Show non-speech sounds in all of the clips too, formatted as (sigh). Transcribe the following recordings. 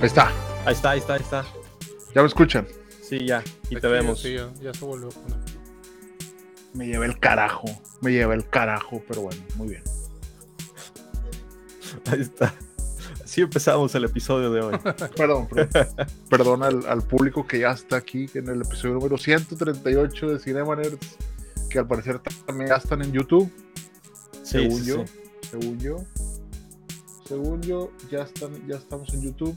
Ahí está, Ahí está, ahí está, ahí está. ya me escuchan. Sí, ya, y Aquí te vemos. sí, ya, ya se volvió a poner. Me llevé el carajo, me llevé el carajo, pero bueno, muy bien. Ahí está. Así empezamos el episodio de hoy. (laughs) Perdón, perdón, perdón al, al público que ya está aquí en el episodio número 138 de Cinema Nerds, que al parecer también ya están en YouTube, Sí, según sí, yo, sí. según yo. Según yo, ya, están, ya estamos en YouTube.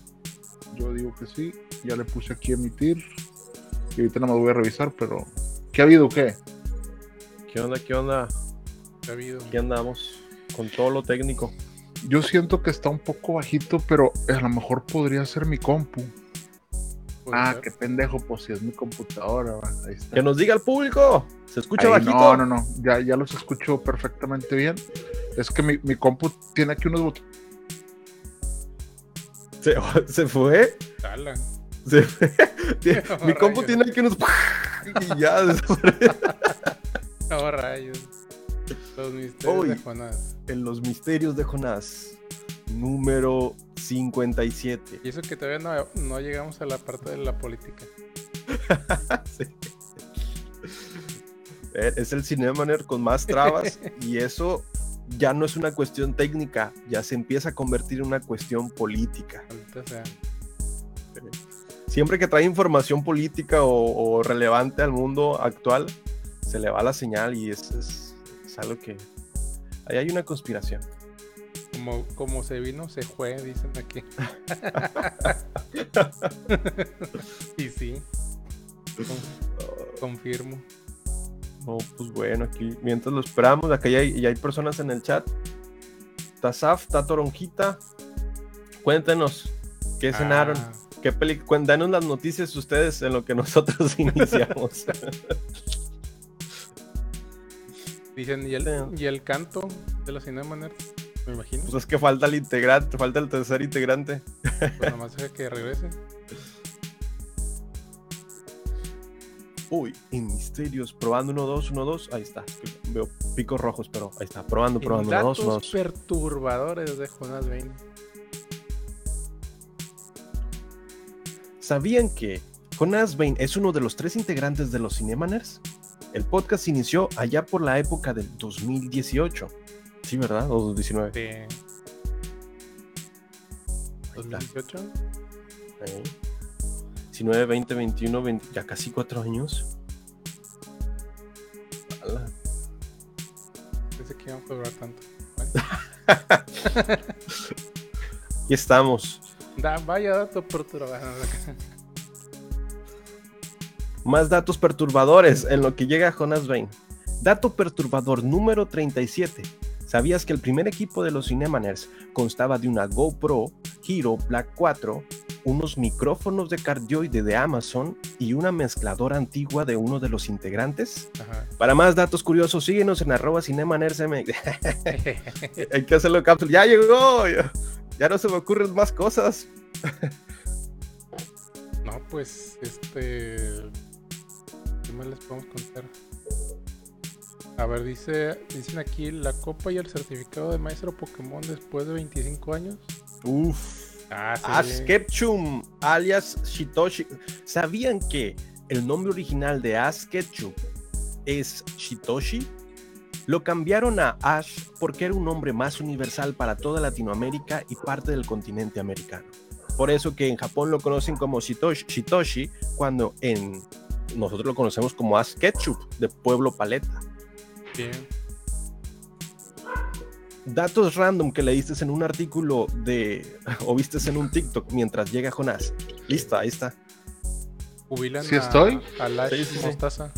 Yo digo que sí, ya le puse aquí emitir. Y ahorita nada más voy a revisar, pero ¿qué ha habido? ¿Qué? ¿Qué onda? ¿Qué onda? ¿Qué ha habido? Aquí andamos con todo lo técnico. Yo siento que está un poco bajito, pero a lo mejor podría ser mi compu. Ah, ser. qué pendejo, pues si es mi computadora, ahí está. Que nos diga el público. ¿Se escucha Ahí, bajito? No, no, no, ya, ya los escucho perfectamente bien. Es que mi, mi compu tiene aquí unos botones. ¿Se, (laughs) se fue? Se fue. (laughs) Mi compu tiene aquí unos. (laughs) Y ya rayos. Los misterios de Jonás. En los misterios de Jonás. Número 57. Y eso que todavía no, no llegamos a la parte de la política. Sí. Eh, Es el Cinemaner con más trabas y eso ya no es una cuestión técnica, ya se empieza a convertir en una cuestión política. Siempre que trae información política o, o relevante al mundo actual, se le va la señal y es, es- es algo que... Ahí hay una conspiración. Como, como se vino, se fue, dicen aquí. (laughs) (laughs) y sí. con- confirmo. No, pues bueno, aquí mientras lo esperamos, acá ya hay, ya hay personas en el chat. Tazaf, está Toronjita. Cuéntenos, ¿qué cenaron? Ah, ¿Qué peli Cuéntanos las noticias ustedes en lo que nosotros (laughs) iniciamos. (laughs) dicen, ¿y el, y el canto de los Cinema Nerds? Me imagino. pues es que falta el integrante, falta el tercer integrante. Pues nomás deja que regrese. Uy, en misterios, probando 1, 2, 1, 2. Ahí está. Veo picos rojos, pero ahí está. Probando, probando 1, 2, 1, Datos 2. perturbadores de Jonas Bain. ¿Sabían que Jonas Bain es uno de los tres integrantes de los Cinemaners? El podcast inició allá por la época del 2018. Sí, ¿verdad? O 2019. de Ahí está. 2018. Ahí. 19, 20, 21, 20, ya casi cuatro años. Ala. Pensé que íbamos a durar tanto. Bueno, (laughs) Aquí estamos. da- vaya dato perturbador. Más datos perturbadores en lo que llega Jonas Bain. Dato perturbador número 37. ¿Sabías que el primer equipo de los Cinemaners constaba de una GoPro Hero Black 4, unos micrófonos de cardioide de Amazon y una mezcladora antigua de uno de los integrantes? Ajá. Para más datos curiosos, síguenos en arroba cinemanersmx. (laughs) Hay que hacerlo cápsula. ¡Ya llegó! Ya, ya no se me ocurren más cosas. No, pues, este. ¿Qué más les podemos contar? A ver, dice, dicen aquí la copa y el certificado de maestro Pokémon después de 25 años. Uf. Ah, sí. Ash Ketchum, alias Shitoshi. ¿Sabían que el nombre original de Ash Ketchum es Shitoshi? Lo cambiaron a Ash porque era un nombre más universal para toda Latinoamérica y parte del continente americano. Por eso que en Japón lo conocen como Shitoshi, Shitoshi cuando en nosotros lo conocemos como Ash Ketchum de Pueblo Paleta. Bien. Datos random que leíste en un artículo de (laughs) o vistes en un TikTok mientras llega Jonás. Listo, ahí está. Jubilan ¿Sí a, estoy? a Lash Sí, sí, sí. Mostaza.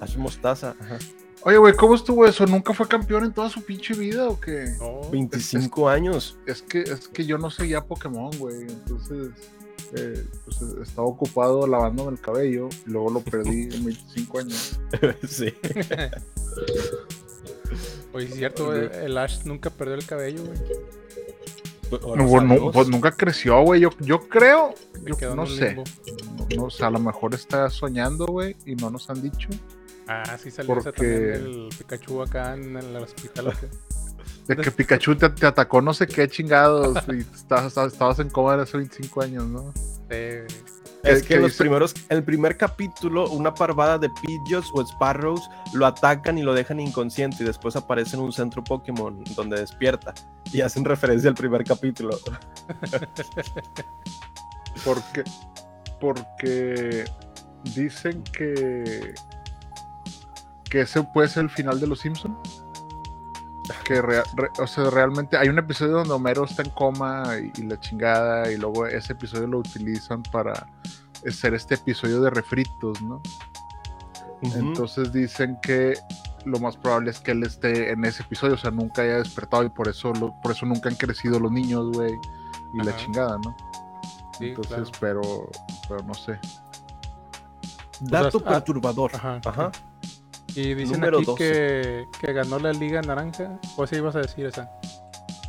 Ash Mostaza. ajá. Oye, güey, ¿cómo estuvo eso? ¿Nunca fue campeón en toda su pinche vida o qué? No, 25 años. Es que, es que yo no seguía Pokémon, güey. Entonces, eh, pues estaba ocupado lavándome el cabello y luego lo perdí en 25 años. (laughs) sí. (laughs) Oye, es cierto, el, el Ash nunca perdió el cabello, güey. No, no, pues nunca creció, güey. Yo, yo creo, yo no sé. limbo. No, no, o sea, a lo mejor está soñando, güey, y no nos han dicho. Ah, sí salió Porque- también el Pikachu acá en el hospital. De que Pikachu te, te atacó no sé qué chingados y (laughs) estabas, estabas- en coma hace 25 años, ¿no? Eh, Es que que en los dice- primeros, el primer capítulo, una parvada de Pidgeots o Sparrows lo atacan y lo dejan inconsciente y después aparece en un centro Pokémon donde despierta y hacen referencia al primer capítulo. (laughs) Porque, porque dicen que que ese puede ser el final de los Simpsons. Que re- o sea, realmente hay un episodio donde Homero está en coma y, y la chingada, y luego ese episodio lo utilizan para hacer este episodio de refritos, ¿no? Entonces dicen que lo más probable es que él esté en ese episodio, o sea, nunca haya despertado y por eso, lo- por eso nunca han crecido los niños, güey, y la chingada, ¿no? sí, Entonces, claro. pero, pero no sé. Dato O sea, ah, perturbador. Ajá. Ajá. Y dicen Número aquí 12. que, que ganó la Liga Naranja. ¿O si ibas a decir esa?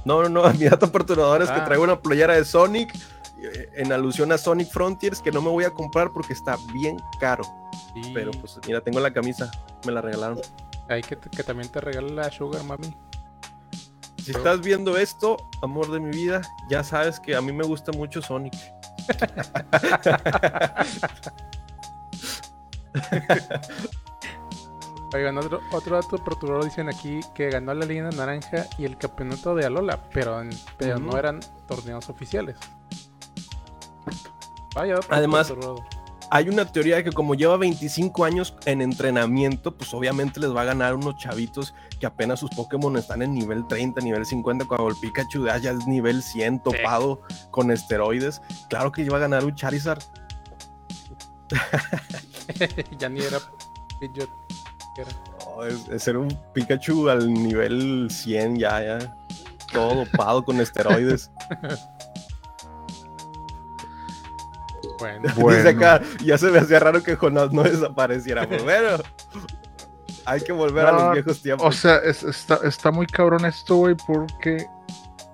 No, no, no. (laughs) Mi dato perturbador es que Ah. traigo una playera de Sonic eh, en alusión a Sonic Frontiers que no me voy a comprar porque está bien caro. Sí. Pero pues mira, tengo la camisa, me la regalaron. Hay que, que también te regala la Sugar Mami. Si estás viendo esto, amor de mi vida, ya sabes que a mí me gusta mucho Sonic. (laughs) (laughs) Oigan, otro, otro dato perturbador dicen aquí que ganó la Liga Naranja y el campeonato de Alola, pero, en- pero no eran torneos oficiales. Vaya, Además-. Hay una teoría de que como lleva 25 años en entrenamiento, pues obviamente les va a ganar unos chavitos que apenas sus Pokémon están en nivel 30, nivel 50, cuando el Pikachu de ya es nivel 100 topado con esteroides. Claro que iba a ganar un Charizard. (laughs) ya ni era Pidgeot, era. No, es, es ser un Pikachu al nivel 100 ya, ya. Todo dopado con esteroides. (laughs) Bueno, Bueno. (laughs) Dice acá, ya se me hacía raro que Jonas no desapareciera. Bueno, hay que volver a los viejos tiempos. O sea, es- está, está muy cabrón esto, güey, porque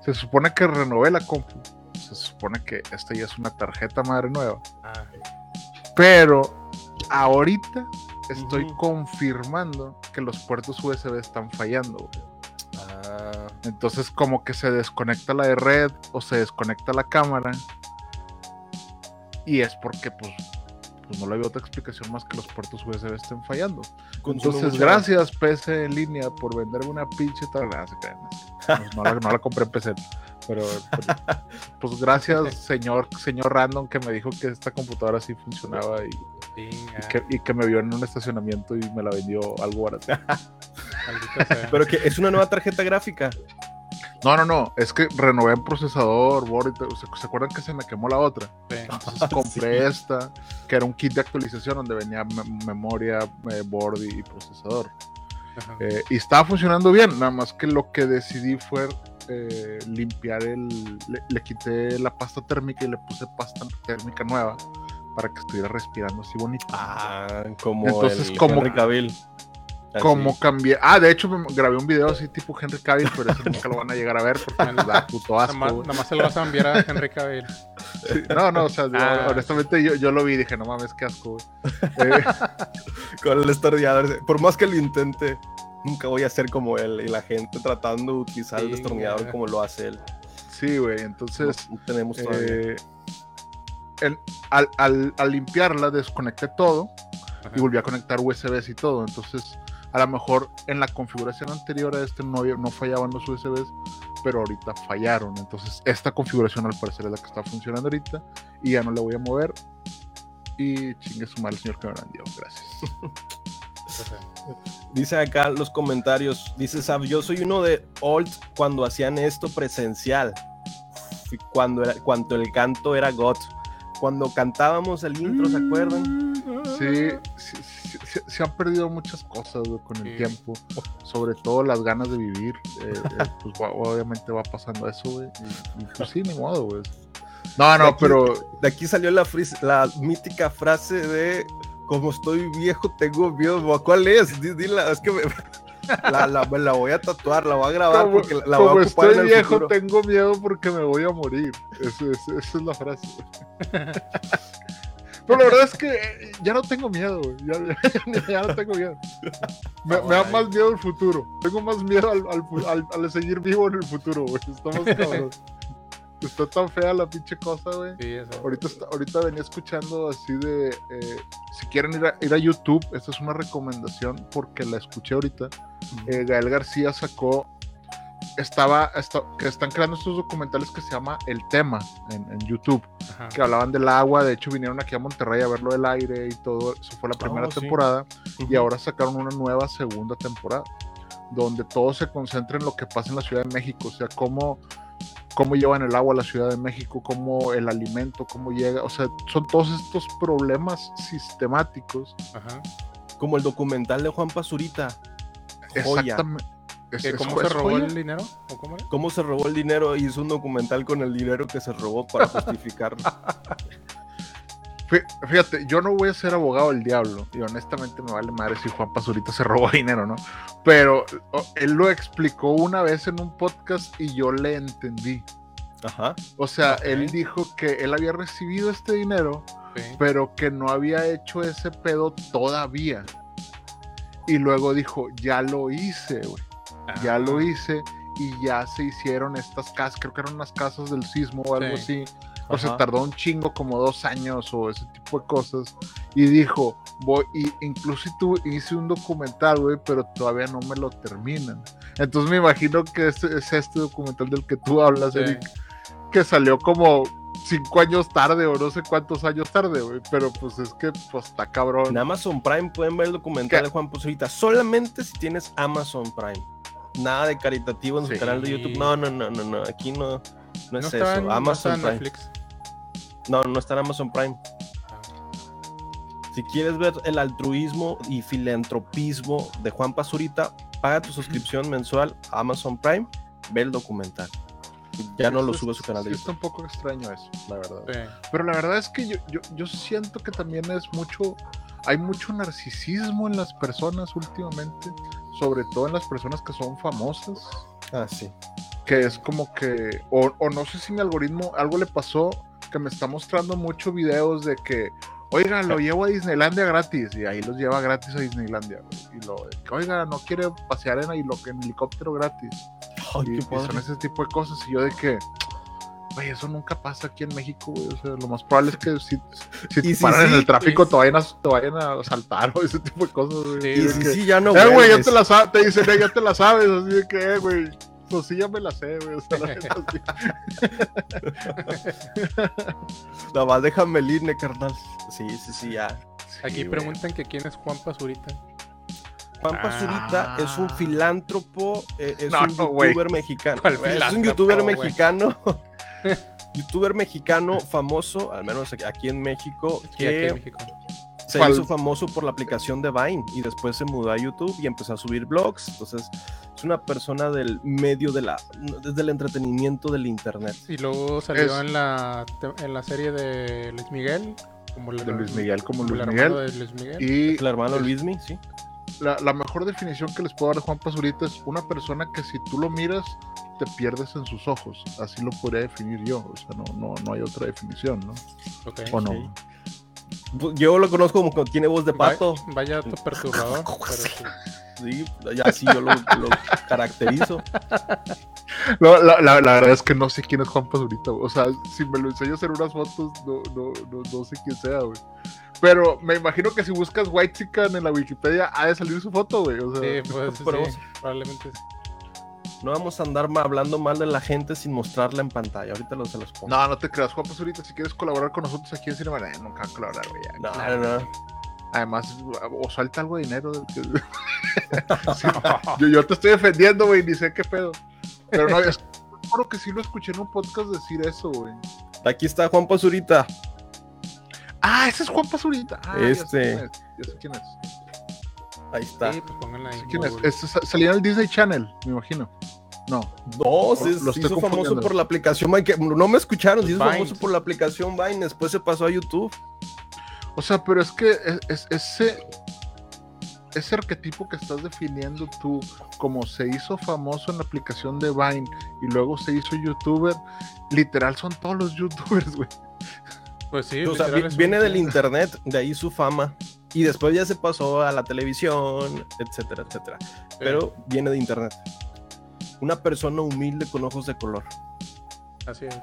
se supone que renové la compu. Se supone que esta ya es una tarjeta madre nueva. ah, Pero ahorita estoy confirmando que los puertos USB están fallando, güey. Ah, Entonces como que se desconecta la de red o se desconecta la cámara. Y es porque pues, pues no le veo otra explicación más que los puertos USB estén fallando. Entonces, gracias PC en línea por venderme una pinche no la, no la compré en PC. Pero, pero, pues gracias, (laughs) señor, señor random, que me dijo que esta computadora sí funcionaba y, y que, y que me vio en un estacionamiento y me la vendió algo barato. (laughs) Pero que es una nueva tarjeta gráfica. No, no, no, es que renové el procesador, board. ¿se, se acuerdan que se me quemó la otra? Sí. Entonces compré esta, que era un kit de actualización donde venía me- memoria, eh, board y, procesador. Ajá. Eh, y estaba funcionando bien, nada más que lo que decidí fue eh, limpiar el. Le, le quité la pasta térmica y le puse pasta térmica nueva para que estuviera respirando así bonito. Ah, como Entonces, el como- Henry Cavill. Así. Como cambié. Ah, de hecho, me grabé un video así tipo Henry Cavill, pero ese nunca lo van a llegar a ver porque me da puto Nada asco. más, nada más se lo vas a enviar a Henry Cavill. Sí, No, no, o sea, digo, Ah. honestamente yo, yo lo vi y dije, no mames, qué asco, güey. (laughs) Eh, Con el destornillador. Por más que lo intente, nunca voy a ser como él. Y la gente tratando de utilizar el destornillador güey. como lo hace él. sí, güey, entonces. no tenemos todavía. eh, el- al, al- al limpiarla desconecté todo Ajá. y volví a conectar USBs y todo. Entonces, a lo mejor en la configuración anterior a este no, no fallaban los USBs, pero ahorita fallaron. Entonces, esta configuración al parecer es la que está funcionando ahorita y ya no la voy a mover. Y chingue su madre, señor que me vendió. Gracias. (laughs) Dice acá los comentarios, dice Sab, yo soy uno de old cuando hacían esto presencial, y cuando, era, cuando el canto era God, cuando cantábamos el intro, ¿se acuerdan? Sí, sí, sí, sí- se han perdido muchas cosas güey, con el Sí. tiempo, sobre todo las ganas de vivir. eh, eh, pues obviamente va pasando eso, güey. Y, y, pues sí, ni modo, güey. No, De no, aquí- pero De aquí salió la, fris- la mítica frase de como estoy viejo, tengo miedo. ¿Cuál es? Di- Dila, es que me- la, la- me la voy a tatuar, la voy a grabar como, porque la, la como voy a ocupar estoy en el viejo, futuro. tengo miedo porque me voy a morir. Eso es- esa es la frase. (laughs) Pero la verdad es que eh, ya no tengo miedo, güey. Ya, ya- (laughs) ya no tengo miedo. Me, me da más miedo el futuro. Tengo más miedo al, al al- al seguir vivo en el futuro, güey. Estamos cabrón. (laughs) Está tan fea la pinche cosa, güey. Sí. Ahorita, está- ahorita venía escuchando así de, eh, si quieren ir a, ir a YouTube, esta es una recomendación porque la escuché ahorita. Eh, Gael García sacó, estaba, esta- que están creando estos documentales que se llama El Tema en, en YouTube, Ajá. que hablaban del agua, de hecho vinieron aquí a Monterrey a verlo del aire y todo, eso fue la primera Oh, sí. temporada, y Ujú. ahora sacaron una nueva segunda temporada, donde todo se concentra en lo que pasa en la Ciudad de México, o sea, cómo, cómo llevan el agua a la Ciudad de México, cómo el alimento, cómo llega, o sea, son todos estos problemas sistemáticos. Ajá. Como el documental de Juan Pazurita. Joya. Exactamente. Es- ¿Que es ¿Cómo se robó joya. el dinero? ¿O cómo era? ¿Cómo se robó el dinero? Hizo un documental con el dinero que se robó para (laughs) justificarlo. Fí- Fíjate, yo no voy a ser abogado del diablo y honestamente me vale madre si Juan Pazurita se robó (laughs) dinero, ¿no? Pero él lo explicó una vez en un podcast y yo le entendí. Ajá. O sea, él dijo que él había recibido este dinero, Sí. pero que no había hecho ese pedo todavía. Y luego dijo, ya lo hice, güey. Ya lo Ah, hice y ya se hicieron estas casas, creo que eran unas casas del sismo o algo Sí. así. O Ajá. tardó un chingo, como dos años o ese tipo de cosas. Y dijo, voy, y incluso tu- hice un documental, güey, pero todavía no me lo terminan. Entonces me imagino que es, es este documental del que tú hablas, Sí. Eric, que salió como cinco años tarde o no sé cuántos años tarde, güey. Pero pues es que, pues está cabrón. En Amazon Prime pueden ver el documental ¿Qué? de Juan Pazurita solamente si tienes Amazon Prime. Nada de caritativo en su Sí. canal de YouTube. No, no, no, no, no. Aquí no, no No es eso. en, no Amazon en Prime. Netflix. No, no está en Amazon Prime. Si quieres ver el altruismo y filantropismo de Juan Pazurita, paga tu suscripción mensual a Amazon Prime, ve el documental. Ya no lo sube a su canal de sí YouTube. está un poco extraño eso, la verdad. sí. Pero la verdad es que yo, yo, yo siento que también es mucho, hay mucho narcisismo en las personas últimamente, sobre todo en las personas que son famosas, Ah, sí. Que es como que, o, o no sé si mi algoritmo, algo le pasó, que me está mostrando muchos videos de que, oiga, lo llevo a Disneylandia gratis, y ahí los lleva gratis a Disneylandia, güey, y lo, oiga, no quiere pasear en, en helicóptero gratis, Ay, y, y son ese tipo de cosas, y yo de que, güey, eso nunca pasa aquí en México, güey. O sea, lo más probable es que si, si te si paran en sí, el tráfico pues- te, vayan a, te vayan a asaltar (laughs) o ese tipo de cosas, güey. Sí, Y si que, sí, ya no eh, güey, ya te la sabes, te dicen, eh, ya te la sabes, así de que, eh, güey, pues sí, ya me la sé, güey. O sea, la neta, sí. (laughs) Nada más déjame el INE, carnal. Sí, sí, sí, ya. Aquí Sí, güey. preguntan que quién es Juan Pazurita. Juan Pazurita Ah. es un filántropo, eh, es No, un no, youtuber mexicano. ¿Cuál Es un youtuber mexicano. (laughs) youtuber mexicano famoso, al menos aquí en México, Sí, aquí en México. Se ¿Cuál? hizo famoso por la aplicación de Vine y después se mudó a YouTube y empezó a subir blogs. Entonces, es una persona del medio de la, desde el entretenimiento del internet. Y luego salió Es- en la en la serie de Luis Miguel. Como la- De Luis Miguel como como Luis el hermano Miguel. de Luis Miguel. Y El hermano Luismi, sí. la, la mejor definición que les puedo dar de Juan Pazurita es una persona que si tú lo miras, te pierdes en sus ojos. Así lo podría definir yo. O sea, no, no, no hay otra definición, ¿no? Ok. ¿O no? Sí. Pues, Yo lo conozco como que tiene voz de pato. Vaya dato perturbador. (laughs) sí. Así yo lo, lo caracterizo. (laughs) No, la, la- la verdad es que no sé quién es Juan Pazurita. O sea, si me lo enseñas en unas fotos, no, no, no, no sé quién sea, güey. Pero me imagino que si buscas White Chicken en la Wikipedia, ha de salir su foto, güey. O sea, Sí, pues (laughs) sí, probablemente sí. No vamos a andar hablando mal de la gente sin mostrarla en pantalla. Ahorita lo, se los pongo. no, no te creas, Juan Pazurita. Si quieres colaborar con nosotros aquí en Cinema, eh, nunca colaborar, güey. No, no, no. Además, o suelta algo de dinero. del que- (laughs) Sí, yo, yo te estoy defendiendo, güey, ni sé qué pedo. Pero no, es (laughs) creo que sí lo escuché en un podcast decir eso, güey. Aquí está Juan Pazurita. Ah, ese es Juan Pazurita. Ah, sé Este. quién es, ya sé quién es. Ahí está. Sí, pues pónganla ahí. ¿Quién es? Google. Este sa- salía en el Disney Channel, me imagino. No. No, se, se hizo famoso por la aplicación Vine. que- no me escucharon, se hizo famoso por la aplicación Vine. Después se pasó a YouTube. O sea, pero es que es- es- ese, ese arquetipo que estás definiendo tú, como se hizo famoso en la aplicación de Vine y luego se hizo youtuber, literal son todos los (laughs) youtubers, güey. Pues sí, o sea, un- viene del internet, de ahí su fama. Y después ya se pasó a la televisión, etcétera, etcétera. Pero viene de internet. Una persona humilde con ojos de color. Así es.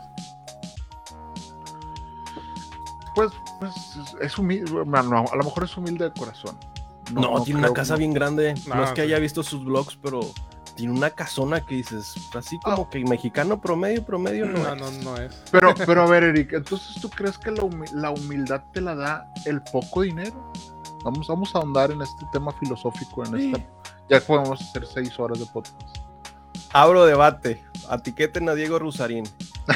Pues, pues es humilde, bueno, a lo mejor es humilde de corazón. No, tiene una casa bien grande. No, No, es que haya visto sus vlogs, pero tiene una casona que dices, así como que mexicano promedio, promedio, no. No, es. no, no es. Pero, pero a ver, Eric, entonces tú crees que la, humi- la humildad te la da el poco dinero? Vamos, vamos a ahondar en este tema filosófico en esta. Ya podemos hacer seis horas de podcast. Abro debate. Etiqueten a Diego Rusarín.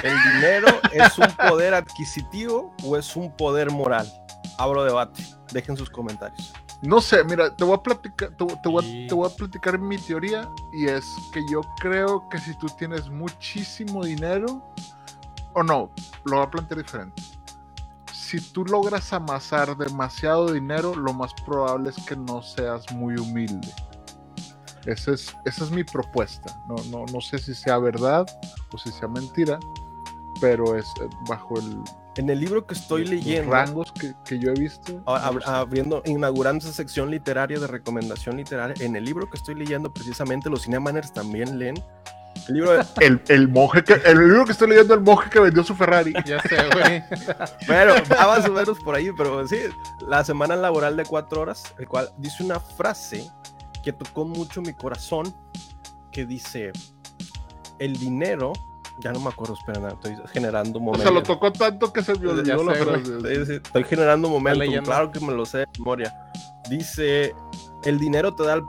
¿El dinero es un poder adquisitivo o es un poder moral? Abro debate. Dejen sus comentarios. No sé, mira, te voy a platicar, te, te voy, a- Y- te voy a platicar mi teoría y es que yo creo que si tú tienes muchísimo dinero, o no, lo voy a plantear diferente. Si tú logras amasar demasiado dinero, lo más probable es que no seas muy humilde. Esa es, esa es mi propuesta. No, no, no sé si sea verdad o si sea mentira, pero es eh, bajo el, En el libro que estoy leyendo, rangos que, que yo he visto. ab- abriendo, inaugurando esa sección literaria de recomendación literaria, en el libro que estoy leyendo, precisamente los cinemaners también leen. El libro de, El, el monje que, el libro que estoy leyendo, el monje que vendió su Ferrari. Ya sé, güey. Bueno, va más o menos por ahí, pero sí, la semana laboral de cuatro horas, el cual dice una frase que tocó mucho mi corazón, que dice, el dinero, ya no me acuerdo, espera, estoy generando O momentos. sea, lo tocó tanto que se me olvidó la frase. Estoy generando momentos, claro que me lo sé de memoria. Dice, el dinero te da el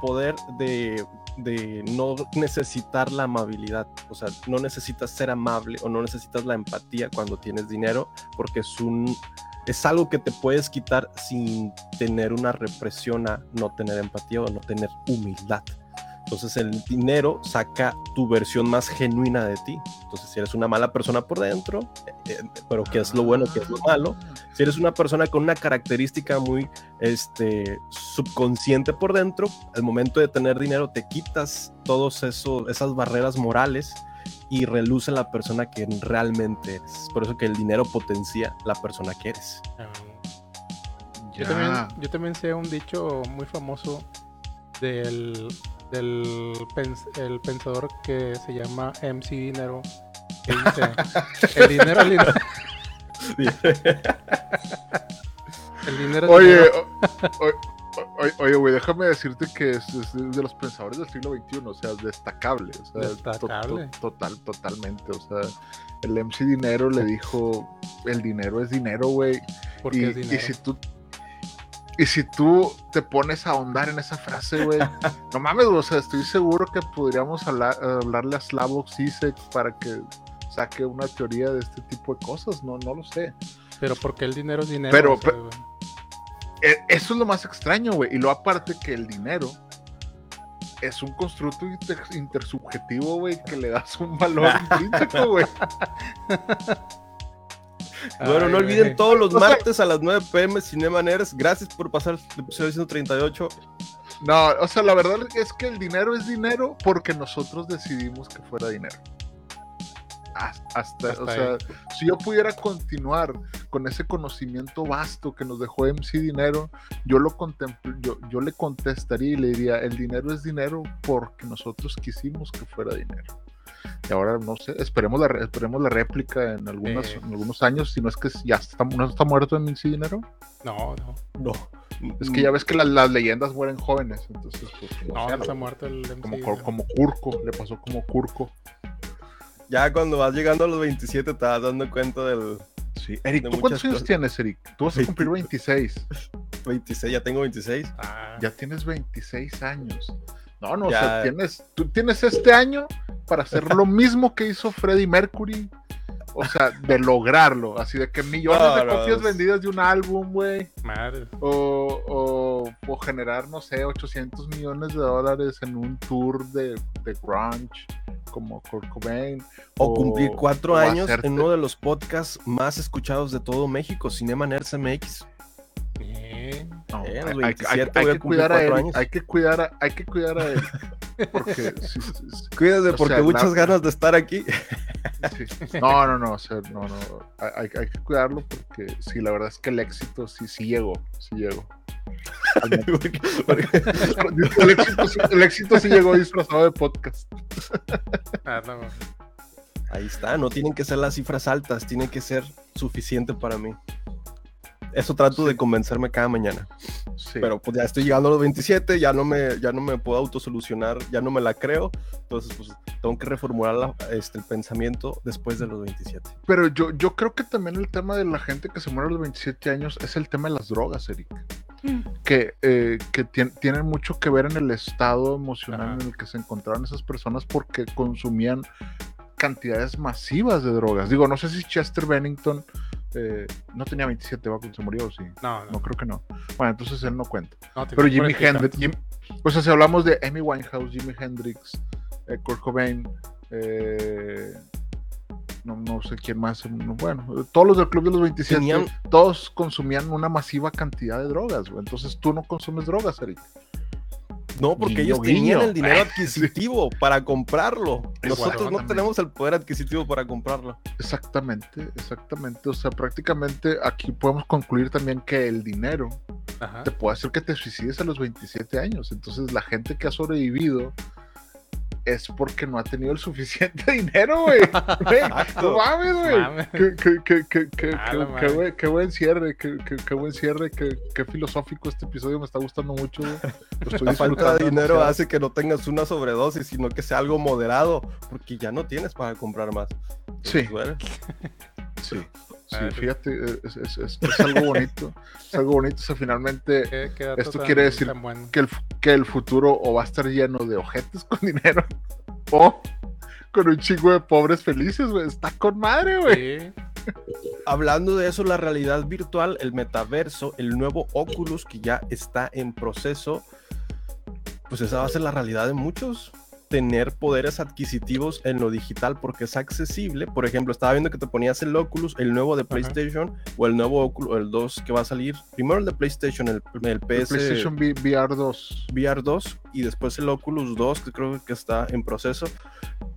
poder de, de no necesitar la amabilidad. O sea, no necesitas ser amable o no necesitas la empatía cuando tienes dinero, porque es un... Es algo que te puedes quitar sin tener una represión a no tener empatía o no tener humildad. Entonces el dinero saca tu versión más genuina de ti. Entonces si eres una mala persona por dentro, eh, eh, pero qué es lo bueno, qué es lo malo, si eres una persona con una característica muy este, subconsciente por dentro, al momento de tener dinero te quitas todas esas barreras morales y reluce la persona que realmente eres. Por eso que el dinero potencia la persona que eres. Yo también, yo también sé un dicho muy famoso del, del pens- el pensador que se llama MC Dinero. Que dice: (laughs) El dinero, el dinero. (laughs) El dinero es Oye, dinero. o- o- o- oye, güey, déjame decirte que es, es de los pensadores del siglo XXI, o sea, destacable. O sea, to- to- Destacable. total, totalmente. O sea, el MC Dinero le dijo: el dinero es dinero, güey. porque Y, es y dinero. si tú. Y si tú te pones a ahondar en esa frase, güey, (laughs) no mames, o sea, estoy seguro que podríamos hablar, hablarle a Slavoj Zizek para que saque una teoría de este tipo de cosas, no, no lo sé. Pero porque el dinero es dinero. Pero- o sea, pero- E- Eso es lo más extraño, güey. Y lo aparte que el dinero es un constructo inter- intersubjetivo, güey, que le das un valor (laughs) intrínseco, güey. Bueno, Ay, no olviden todos los (laughs) martes a las 9 pm Cinema Nerds. Gracias por pasar el episodio 138. No, o sea, la verdad es que el dinero es dinero porque nosotros decidimos que fuera dinero. Has- Hasta, Hasta o sea, si yo pudiera continuar con ese conocimiento vasto que nos dejó MC Dinero, yo lo yo, yo le contestaría y le diría, el dinero es dinero porque nosotros quisimos que fuera dinero. Y ahora no sé, esperemos la, re- esperemos la réplica en, algunas, Eh. en algunos años, si no es que ya está, no está muerto MC Dinero. No, no. No. Es que ya ves que las, las leyendas mueren jóvenes, entonces pues no lo- ha muerto el MC. como, dinero. como Curco, le pasó como Curco. Ya cuando vas llegando a los 27 te vas dando cuenta del Sí. Eric, ¿tú cuántos años cosas. tienes, Eric? Tú vas a cumplir 26. 26, ya tengo 26. Ah, Ya tienes 26 años. No, no, o sea, tienes, tú tienes este año para hacer lo mismo que hizo Freddie Mercury O sea, de lograrlo. Así de que millones No, de no, copias vendidas de un álbum, güey. Madre. O, o, o generar, no sé, 800 millones de dólares en un tour de, de grunge como Kurt Cobain. O cumplir cuatro o años hacerte- en uno de los podcasts más escuchados de todo México, Cinema Nerds MX. Bien. No, Eh, hay- los hay, 27 hay- voy hay a que cuidar a él. años. Hay que cuidar a, hay que cuidar a él. Porque (laughs) sí, sí, sí, Cuídate porque sea, muchas la- ganas de estar aquí. sí. No, no, no, o sea, no, no. Hay que cuidarlo porque sí, la verdad es que el éxito sí, sí llegó. Sí llegó. Porque- porque- El éxito, sí- el éxito sí llegó disfrazado de podcast. Ah, no. Ahí está, no tienen que ser las cifras altas, tiene que ser suficiente para mí. Eso trato de convencerme cada mañana. Sí. Pero pues ya estoy llegando a los 27, ya no me, ya no me puedo autosolucionar, ya no me la creo. Entonces, pues tengo que reformular la- este, el pensamiento después de los 27. Pero yo, yo creo que también el tema de la gente que se muere a los 27 años es el tema de las drogas, Eric. Que, eh, que tien- tienen mucho que ver en el estado emocional Ajá. en el que se encontraban esas personas porque consumían cantidades masivas de drogas. Digo, no sé si Chester Bennington eh, no tenía 27 va, cuando se murió, ¿o sí. No, no. No creo que no. Bueno, entonces él no cuenta. no, Pero Jimi Hendrix, Jim- o sea, si hablamos de Amy Winehouse, Jimi Hendrix, eh, Kurt Cobain, eh, no, no sé quién más, no, bueno, todos los del Club de los 27, Tenían- todos consumían una masiva cantidad de drogas, güey. entonces tú no consumes drogas, Eric. No, porque Guiño, ellos tenían guiño. el dinero (laughs) adquisitivo para comprarlo. Nosotros no Exactamente. tenemos el poder adquisitivo para comprarlo. Exactamente, exactamente, o sea, prácticamente aquí podemos concluir también que el dinero Ajá. te puede hacer que te suicides a los 27 años, entonces la gente que ha sobrevivido es porque no ha tenido el suficiente (laughs) dinero, güey. No mames, güey. Qué, buen, cierre, qué, qué- qué buen cierre, qué, qué filosófico este episodio, me está gustando mucho. Lo estoy La falta de dinero demasiado. hace que no tengas una sobredosis, sino que sea algo moderado, porque ya no tienes para comprar más. Sí. Bueno, Sí, sí, Ah, fíjate, eh, es, es- es- es algo bonito, es algo bonito, o sea, finalmente (laughs) ¿Qué- qué dato Esto tan- quiere decir bueno? que el, que el futuro o va a estar lleno de ojetes (laughs) con dinero (laughs) o con un chingo de pobres felices, güey. Está con madre, güey. Sí. Hablando de eso, la realidad virtual, el metaverso, el nuevo Oculus que ya está en proceso, pues esa va a ser la realidad de muchos. Tener poderes adquisitivos en lo digital porque es accesible. Por ejemplo, estaba viendo que te ponías el Oculus, el nuevo de PlayStation, o el nuevo Oculus, el 2 que va a salir. Primero el de PlayStation, el, el El PS PlayStation V- VR 2. VR 2 y después el Oculus 2 que creo que está en proceso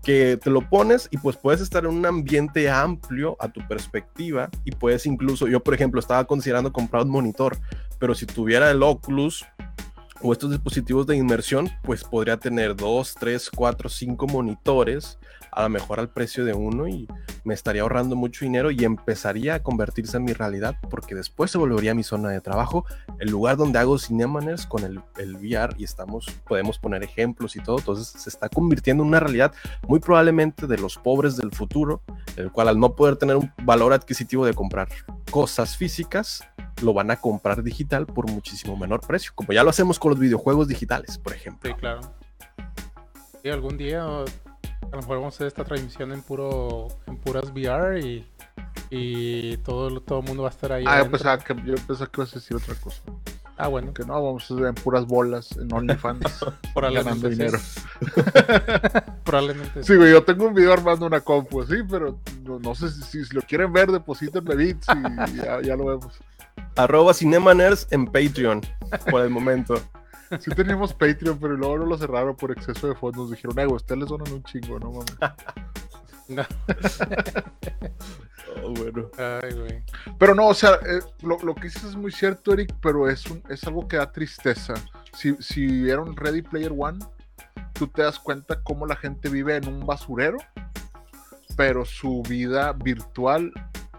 que te lo pones y pues puedes estar en un ambiente amplio a tu perspectiva y puedes incluso yo por ejemplo estaba considerando comprar un monitor pero si tuviera el Oculus o estos dispositivos de inmersión pues podría tener dos, tres, cuatro, cinco monitores a lo mejor al precio de uno y me estaría ahorrando mucho dinero y empezaría a convertirse en mi realidad porque después se volvería mi zona de trabajo el lugar donde hago Cinemaners con el, el VR y estamos, podemos poner ejemplos y todo, entonces se está convirtiendo en una realidad muy probablemente de los pobres del futuro, el cual al no poder tener un valor adquisitivo de comprar cosas físicas, lo van a comprar digital por muchísimo menor precio, como ya lo hacemos con los videojuegos digitales, por ejemplo. Sí, claro. Sí, algún día a lo mejor vamos a hacer esta transmisión en puro en puras VR y, y todo, todo el mundo va a estar ahí. Ah, yo pensaba, que, yo pensaba que ibas a decir otra cosa. Ah, bueno. Que no, vamos a ver en puras bolas en OnlyFans (laughs) ganando dinero. (laughs) Probablemente Sí, güey, yo tengo un video armando una compu así, pero no, no sé si, si lo quieren ver, deposítenme bits y ya, ya lo vemos. Arroba Cinemaners en Patreon, por el momento. Sí teníamos Patreon, pero luego no lo cerraron por exceso de fondos. Dijeron, eh, güey, ustedes les donan un chingo, no mames. (laughs) No. Oh, bueno. Ay, güey. Pero no, o sea, eh, lo, lo que dices es muy cierto, Eric, pero es, un, es algo que da tristeza. Si, si vieron Ready Player One, tú te das cuenta cómo la gente vive en un basurero, pero su vida virtual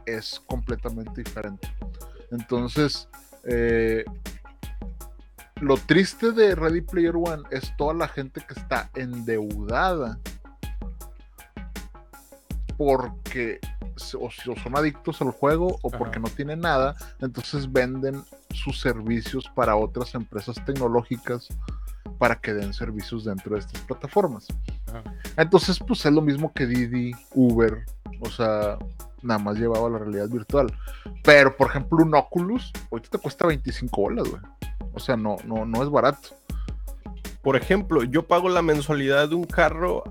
es completamente diferente. Entonces, eh, lo triste de Ready Player One es toda la gente que está endeudada porque o, son adictos al juego o Ajá. porque no tienen nada, entonces venden sus servicios para otras empresas tecnológicas para que den servicios dentro de estas plataformas. Ajá. Entonces, pues es lo mismo que Didi, Uber, o sea, nada más llevaba la realidad virtual. Pero, por ejemplo, un Oculus, ahorita te cuesta 25 bolas, güey. O sea, no, no, no es barato. Por ejemplo, yo pago la mensualidad de un carro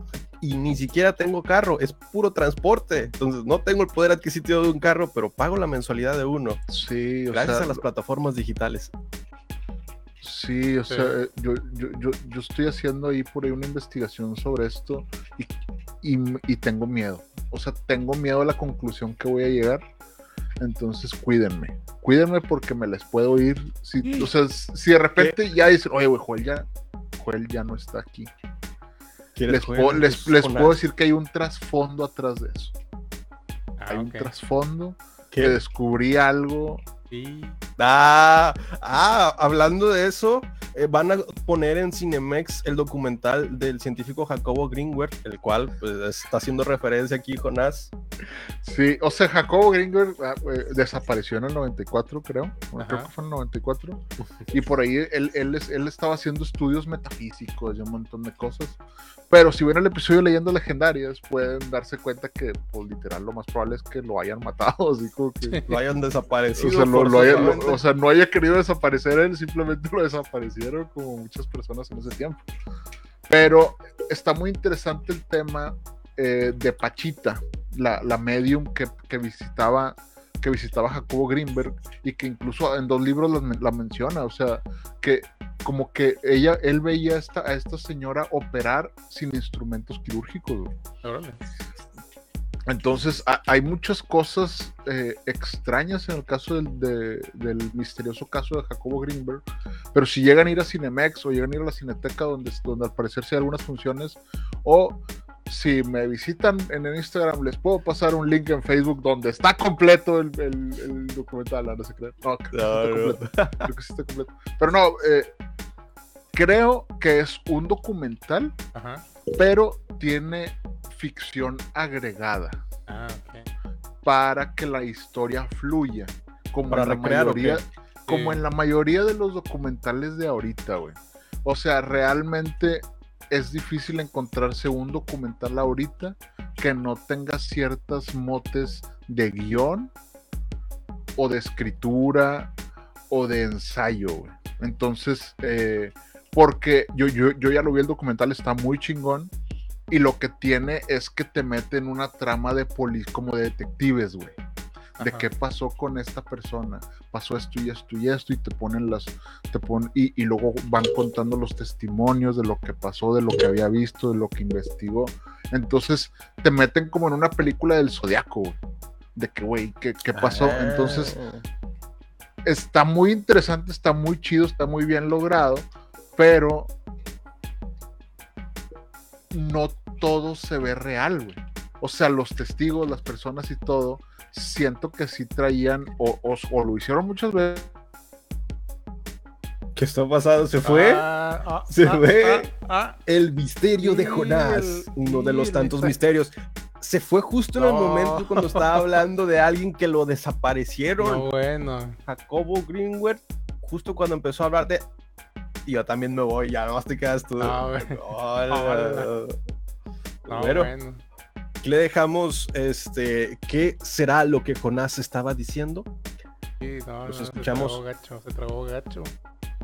y ni siquiera tengo carro, es puro transporte. Entonces, no tengo el poder adquisitivo de un carro, pero pago la mensualidad de uno. Sí, o Gracias sea, a las plataformas digitales. Sí, o Sí. sea, eh, yo, yo, yo, yo estoy haciendo ahí por ahí una investigación sobre esto y, y, y tengo miedo. O sea, tengo miedo a la conclusión que voy a llegar. Entonces, cuídenme. Cuídenme porque me les puedo ir. Si, o sea, si de repente ya dicen, oye, güey, Joel ya, Joel ya no está aquí. ¿Quieres Les, puedo, les, les puedo decir que hay un trasfondo atrás de eso. Ah, hay un trasfondo. ¿Qué? Que descubrí algo. Sí. Ah, ah, hablando de eso, eh, van a poner en Cinemex el documental del científico Jacobo Greenberg, el cual pues, está haciendo referencia aquí, Jonás. Sí, o sea, Jacobo Gringer ah, eh, desapareció en el 94, creo. Creo que fue en el 94. Y por ahí él, él, él estaba haciendo estudios metafísicos y un montón de cosas. Pero si ven el episodio de Leyendas Legendarias, pueden darse cuenta que, pues, literal, lo más probable es que lo hayan matado. Así como que. Lo hayan (laughs) O desaparecido. sea, lo- lo haya- lo- forzosamente. o sea, no haya querido desaparecer él, simplemente lo desaparecieron como muchas personas en ese tiempo. Pero está muy interesante el tema eh, de Pachita, la, la medium que, que visitaba que visitaba Jacobo Greenberg y que incluso en dos libros la, men- la menciona, o sea, que como que ella, él veía a esta, a esta señora operar sin instrumentos quirúrgicos. Órale. Entonces, ha- hay muchas cosas eh, extrañas en el caso del, de- del misterioso caso de Jacobo Greenberg, pero si llegan a ir a Cinemex o llegan a ir a la Cineteca, donde, donde al parecer sí hay algunas funciones, o si me visitan en el Instagram, les puedo pasar un link en Facebook donde está completo el, el- el documental, no se crean. No, creo que sí está completo. Creo que sí está completo. Pero no, eh, creo que es un documental, Ajá. pero tiene ficción agregada Ah, para que la historia fluya. Como ¿Para en la recrear mayoría, como Sí. en la mayoría de los documentales de ahorita, güey. O sea, realmente es difícil encontrarse un documental ahorita que no tenga ciertas motes de guion o de escritura o de ensayo, güey. Entonces, eh, porque yo, yo, yo ya lo vi el documental, está muy chingón. Y lo que tiene es que te mete en una trama de poli como de detectives, güey. De Ajá. qué pasó con esta persona. Pasó esto y esto y esto. Y te ponen las. Te ponen, y, y luego van contando los testimonios de lo que pasó, de lo que había visto, de lo que investigó. Entonces te meten como en una película del zodiaco, güey. De que, güey, ¿qué, qué pasó? Ah. Entonces está muy interesante, está muy chido, está muy bien logrado, pero no todo se ve real, güey. O sea, los testigos, las personas y todo, siento que sí traían, o, o- o lo hicieron muchas veces, ¿Qué está pasando? ¿Se fue? Ah, ah, Se ah, fue. ah, ah. El misterio de Jonás, el- uno de los tantos misterios. Se fue justo en el No. momento cuando estaba hablando de alguien que lo desaparecieron. No, bueno. Jacobo Greenwood, justo cuando empezó a hablar de. Y yo también me voy, ya nomás te quedas tú. (laughs) Hola. No, Bueno, le dejamos este. ¿Qué será lo que Jonás estaba diciendo? Sí, no, los no, escuchamos. Se trabó gacho, se trabó gacho.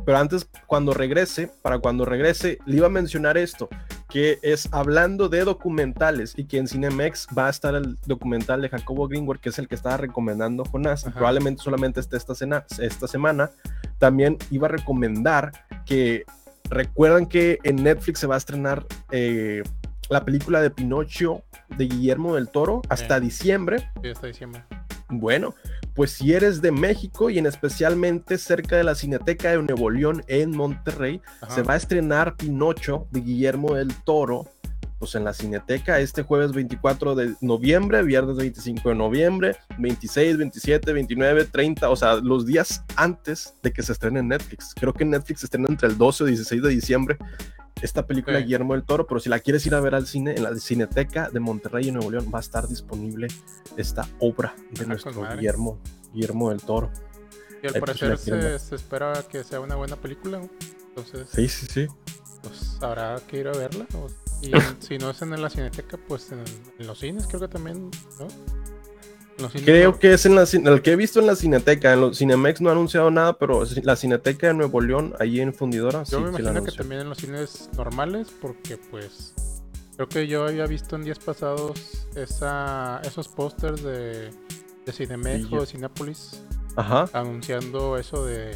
Pero antes, cuando regrese, para cuando regrese, le iba a mencionar esto, que es hablando de documentales y que en Cinemex va a estar el documental de Jacobo Greenberg, que es el que estaba recomendando Jonás, Ajá. probablemente solamente esté esta, cena, esta semana. También iba a recomendar que recuerdan que en Netflix se va a estrenar eh, la película de Pinocho de Guillermo del Toro hasta diciembre. Sí, hasta diciembre. Bueno, pues si eres de México y en especialmente cerca de la Cineteca de Nuevo León en Monterrey, Ajá. se va a estrenar Pinocho de Guillermo del Toro, pues en la Cineteca este jueves 24 de noviembre, viernes 25 de noviembre, 26, 27, 29, 30, o sea, los días antes de que se estrene en Netflix. Creo que Netflix se estrena entre el 12 o 16 de diciembre esta película de Sí. Guillermo del Toro, pero si la quieres ir a ver al cine, en la Cineteca de Monterrey en Nuevo León va a estar disponible esta obra de Ah, nuestro madre. Guillermo, Guillermo del Toro. Y al pues, si parecer se, se espera que sea una buena película. ¿no? Entonces, Sí, sí, sí. pues habrá que ir a verla. o- Y (laughs) si no es en la cineteca, pues en, en los cines creo que también, ¿no? Creo que es en la, el que he visto en la Cineteca. En los Cinemex no ha anunciado nada, pero la Cineteca de Nuevo León, ahí en Fundidora, Yo me sí la imagino que también en los cines normales, porque pues creo que yo había visto en días pasados esa, esos pósters de, de Cinemex Sí, o de Cinépolis Ajá. anunciando eso de,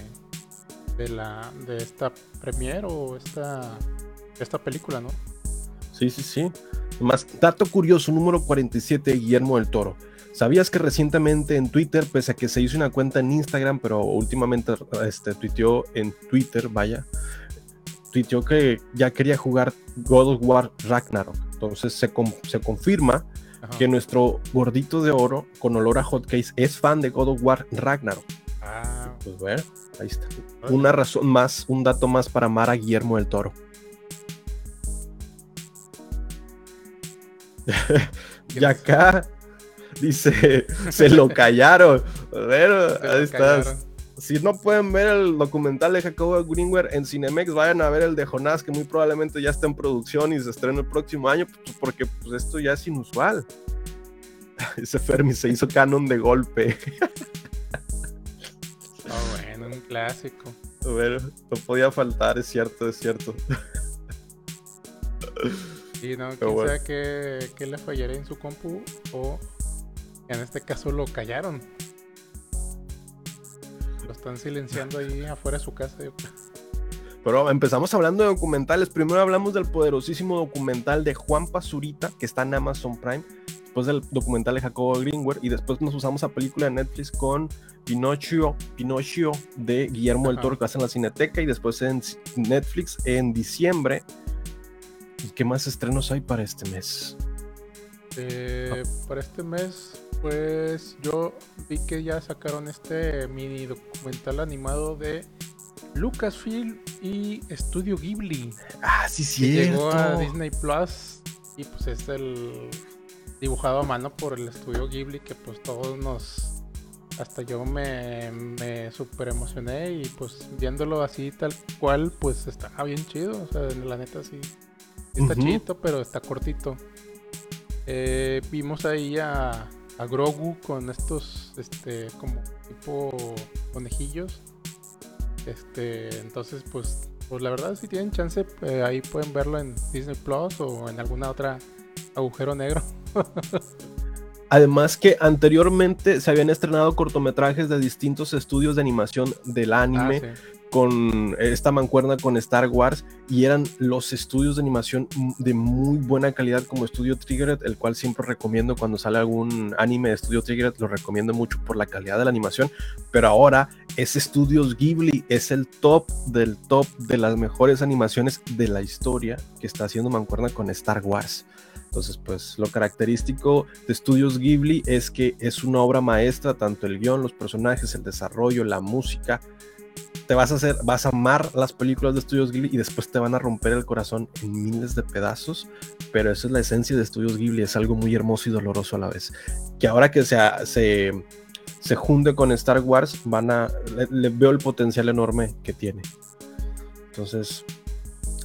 de la de esta premiere o esta esta película, ¿no? Sí, sí, sí. Más dato curioso, número 47, Guillermo del Toro. ¿Sabías que recientemente en Twitter, pese a que se hizo una cuenta en Instagram, pero últimamente este, tuiteó en Twitter, vaya, tuiteó que ya quería jugar God of War Ragnarok. Entonces se, se confirma Ajá. que nuestro gordito de oro con olor a hotcakes es fan de God of War Ragnarok. Ah, Pues bueno, ahí está. Una razón más, un dato más para amar a Guillermo del Toro. (laughs) y acá dice, se lo callaron. Bueno, se ahí estás. callaron. Si no pueden ver el documental de Jacobo Greenware en Cinemex, vayan a ver el de Jonás, que muy probablemente ya está en producción y se estrena el próximo año, pues, porque pues, esto ya es inusual. (laughs) Ese Fermi se hizo canon de golpe. (laughs) Ah, bueno, un clásico. Bueno, no podía faltar, es cierto, es cierto. Y no, Pero quién bueno. sabe qué, qué le fallaría en su compu o en este caso lo callaron. Lo están silenciando ahí afuera de su casa. yo creo. Pero empezamos hablando de documentales. Primero hablamos del poderosísimo documental de Juan Pazurita, que está en Amazon Prime. Después del documental de Jacobo Greenwald. Y después nos usamos a película de Netflix con Pinocchio, Pinocchio de Guillermo del. Toro, que hace en la Cineteca. Y después en Netflix en diciembre. ¿Y qué más estrenos hay para este mes? Eh, para este mes, pues yo vi que ya sacaron este mini documental animado de Lucasfilm y Estudio Ghibli. Ah, sí, que llegó a. Disney Plus y pues es el dibujado a mano por el estudio Ghibli que pues todos nos hasta yo me, me super emocioné y pues viéndolo así tal cual pues está bien chido o sea la neta sí, sí está Ujú. chidito pero está cortito Eh, vimos ahí a, a Grogu con estos este como tipo conejillos este, entonces, pues, pues la verdad, si tienen chance, eh, ahí pueden verlo en Disney Plus o en alguna otra agujero negro. (laughs) Además que anteriormente se habían estrenado cortometrajes de distintos estudios de animación del anime. Ah, sí. Con esta mancuerna con Star Wars y eran los estudios de animación de muy buena calidad como Estudio Triggered, el cual siempre recomiendo cuando sale algún anime de Estudio Triggered, lo recomiendo mucho por la calidad de la animación, pero ahora es Estudios Ghibli, es el top del top de las mejores animaciones de la historia que está haciendo mancuerna con Star Wars. Entonces, pues lo característico de Estudios Ghibli es que es una obra maestra, tanto el guion, los personajes, el desarrollo, la música, te vas a hacer, vas a amar las películas de Estudios Ghibli y después te van a romper el corazón en miles de pedazos, pero esa es la esencia de Estudios Ghibli, es algo muy hermoso y doloroso a la vez. Que ahora que se, se, se junte con Star Wars, van a, le, le veo el potencial enorme que tiene. Entonces,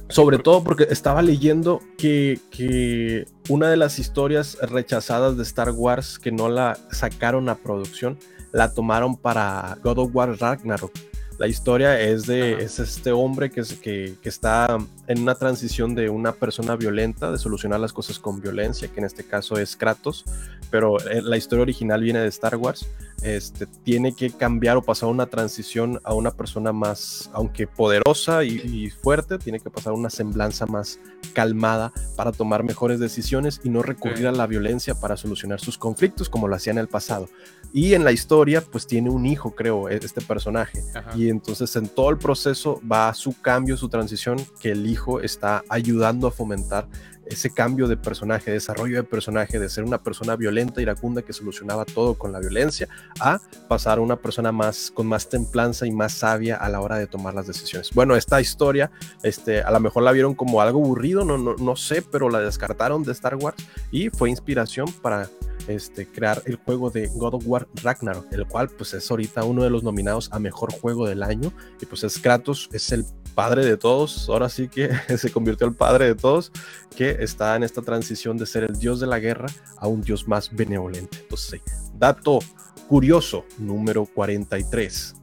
sobre todo porque estaba leyendo que, que una de las historias rechazadas de Star Wars que no la sacaron a producción, la tomaron para God of War Ragnarok. La historia es de es este hombre que, que, que está en una transición de una persona violenta, de solucionar las cosas con violencia, que en este caso es Kratos, pero eh, la historia original viene de Star Wars. Este, tiene que cambiar o pasar una transición a una persona más, aunque poderosa y, y fuerte, tiene que pasar una semblanza más calmada para tomar mejores decisiones y no recurrir a la violencia para solucionar sus conflictos como lo hacía en el pasado. Y en la historia, pues tiene un hijo, creo, e- este personaje. Ajá. Y entonces en todo el proceso va su cambio, su transición, que el hijo está ayudando a fomentar ese cambio de personaje, desarrollo de personaje, de ser una persona violenta, iracunda, que solucionaba todo con la violencia, a pasar a una persona más con más templanza y más sabia a la hora de tomar las decisiones. Bueno, esta historia, este, a lo mejor la vieron como algo aburrido, no, no, no sé, pero la descartaron de Star Wars y fue inspiración para este, crear el juego de God of War Ragnarok, el cual pues es ahorita uno de los nominados a mejor juego del año y pues es Kratos, es el padre de todos, ahora sí que (laughs) se convirtió el padre de todos, que está en esta transición de ser el dios de la guerra a un dios más benevolente. Entonces, sí, Dato curioso, número 43.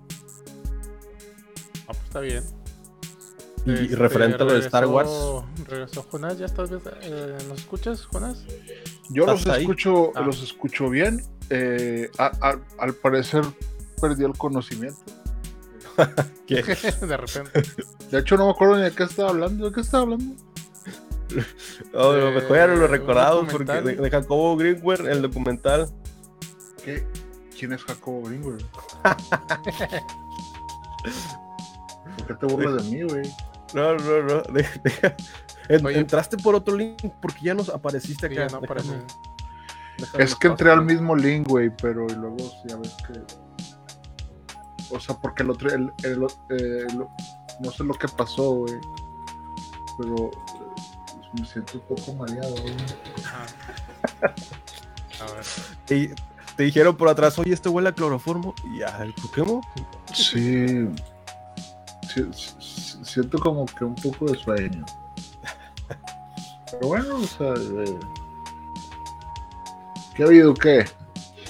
Ah, pues está bien. Y, Este, referente a lo de Star Wars, regresó- Regresó Jonás, ¿ya estás? eh, ¿Nos escuchas, Jonás? Yo los escucho, Ah. los escucho bien. eh, a- a- al parecer perdió el conocimiento. (laughs) ¿qué? (laughs) de repente. De hecho, no me acuerdo ni de qué estaba hablando. ¿De qué estaba hablando? Lo mejor ya no lo Eh, un recordamos porque de, de Jacobo Greenwald, el documental. ¿Qué? ¿Quién es Jacobo Greenberg? (laughs) ¿Por qué te burlas de mí, güey? No, no, no. de- deja- en- Oye. entraste por otro link porque ya nos apareciste acá. ya no Déjame- parece. déjame Es que entré al mismo link, güey, pero y luego sí, a ver que. O sea, porque el otro. El, el- eh, lo- no sé lo que pasó, güey. Pero. eh, me siento un poco mareado, güey. Ajá. A ver. Te, te dijeron por atrás, oye, este huele a cloroformo. Y ya, el Pokémon. Sí. Sí, sí, Siento como que un poco de sueño. Pero bueno, o sea. eh, ¿Qué ha habido? ¿Qué?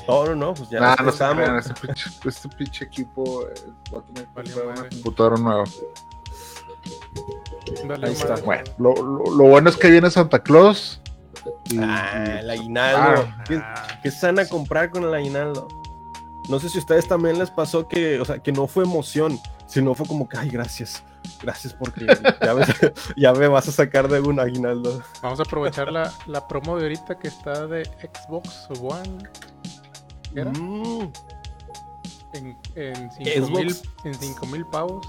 No, no, no, pues ya Nah, no crean, este pinche, este pinche equipo eh, va a tener que Valió comprar una madre. computadora nueva. Dale, Ahí está. madre. Bueno, lo, lo- lo bueno es que viene Santa Claus. y- Ah, el aguinaldo. Ah. ¿Qué, Ah, qué van a comprar con el aguinaldo? No sé si a ustedes también les pasó que, o sea, que no fue emoción, sino fue como que, ay, gracias. Gracias porque (laughs) ya, ves- ya me vas a sacar de un aguinaldo. Vamos a aprovechar la, la promo de ahorita que está de Xbox One ¿Qué era? Mm, en, en 5 mil pavos.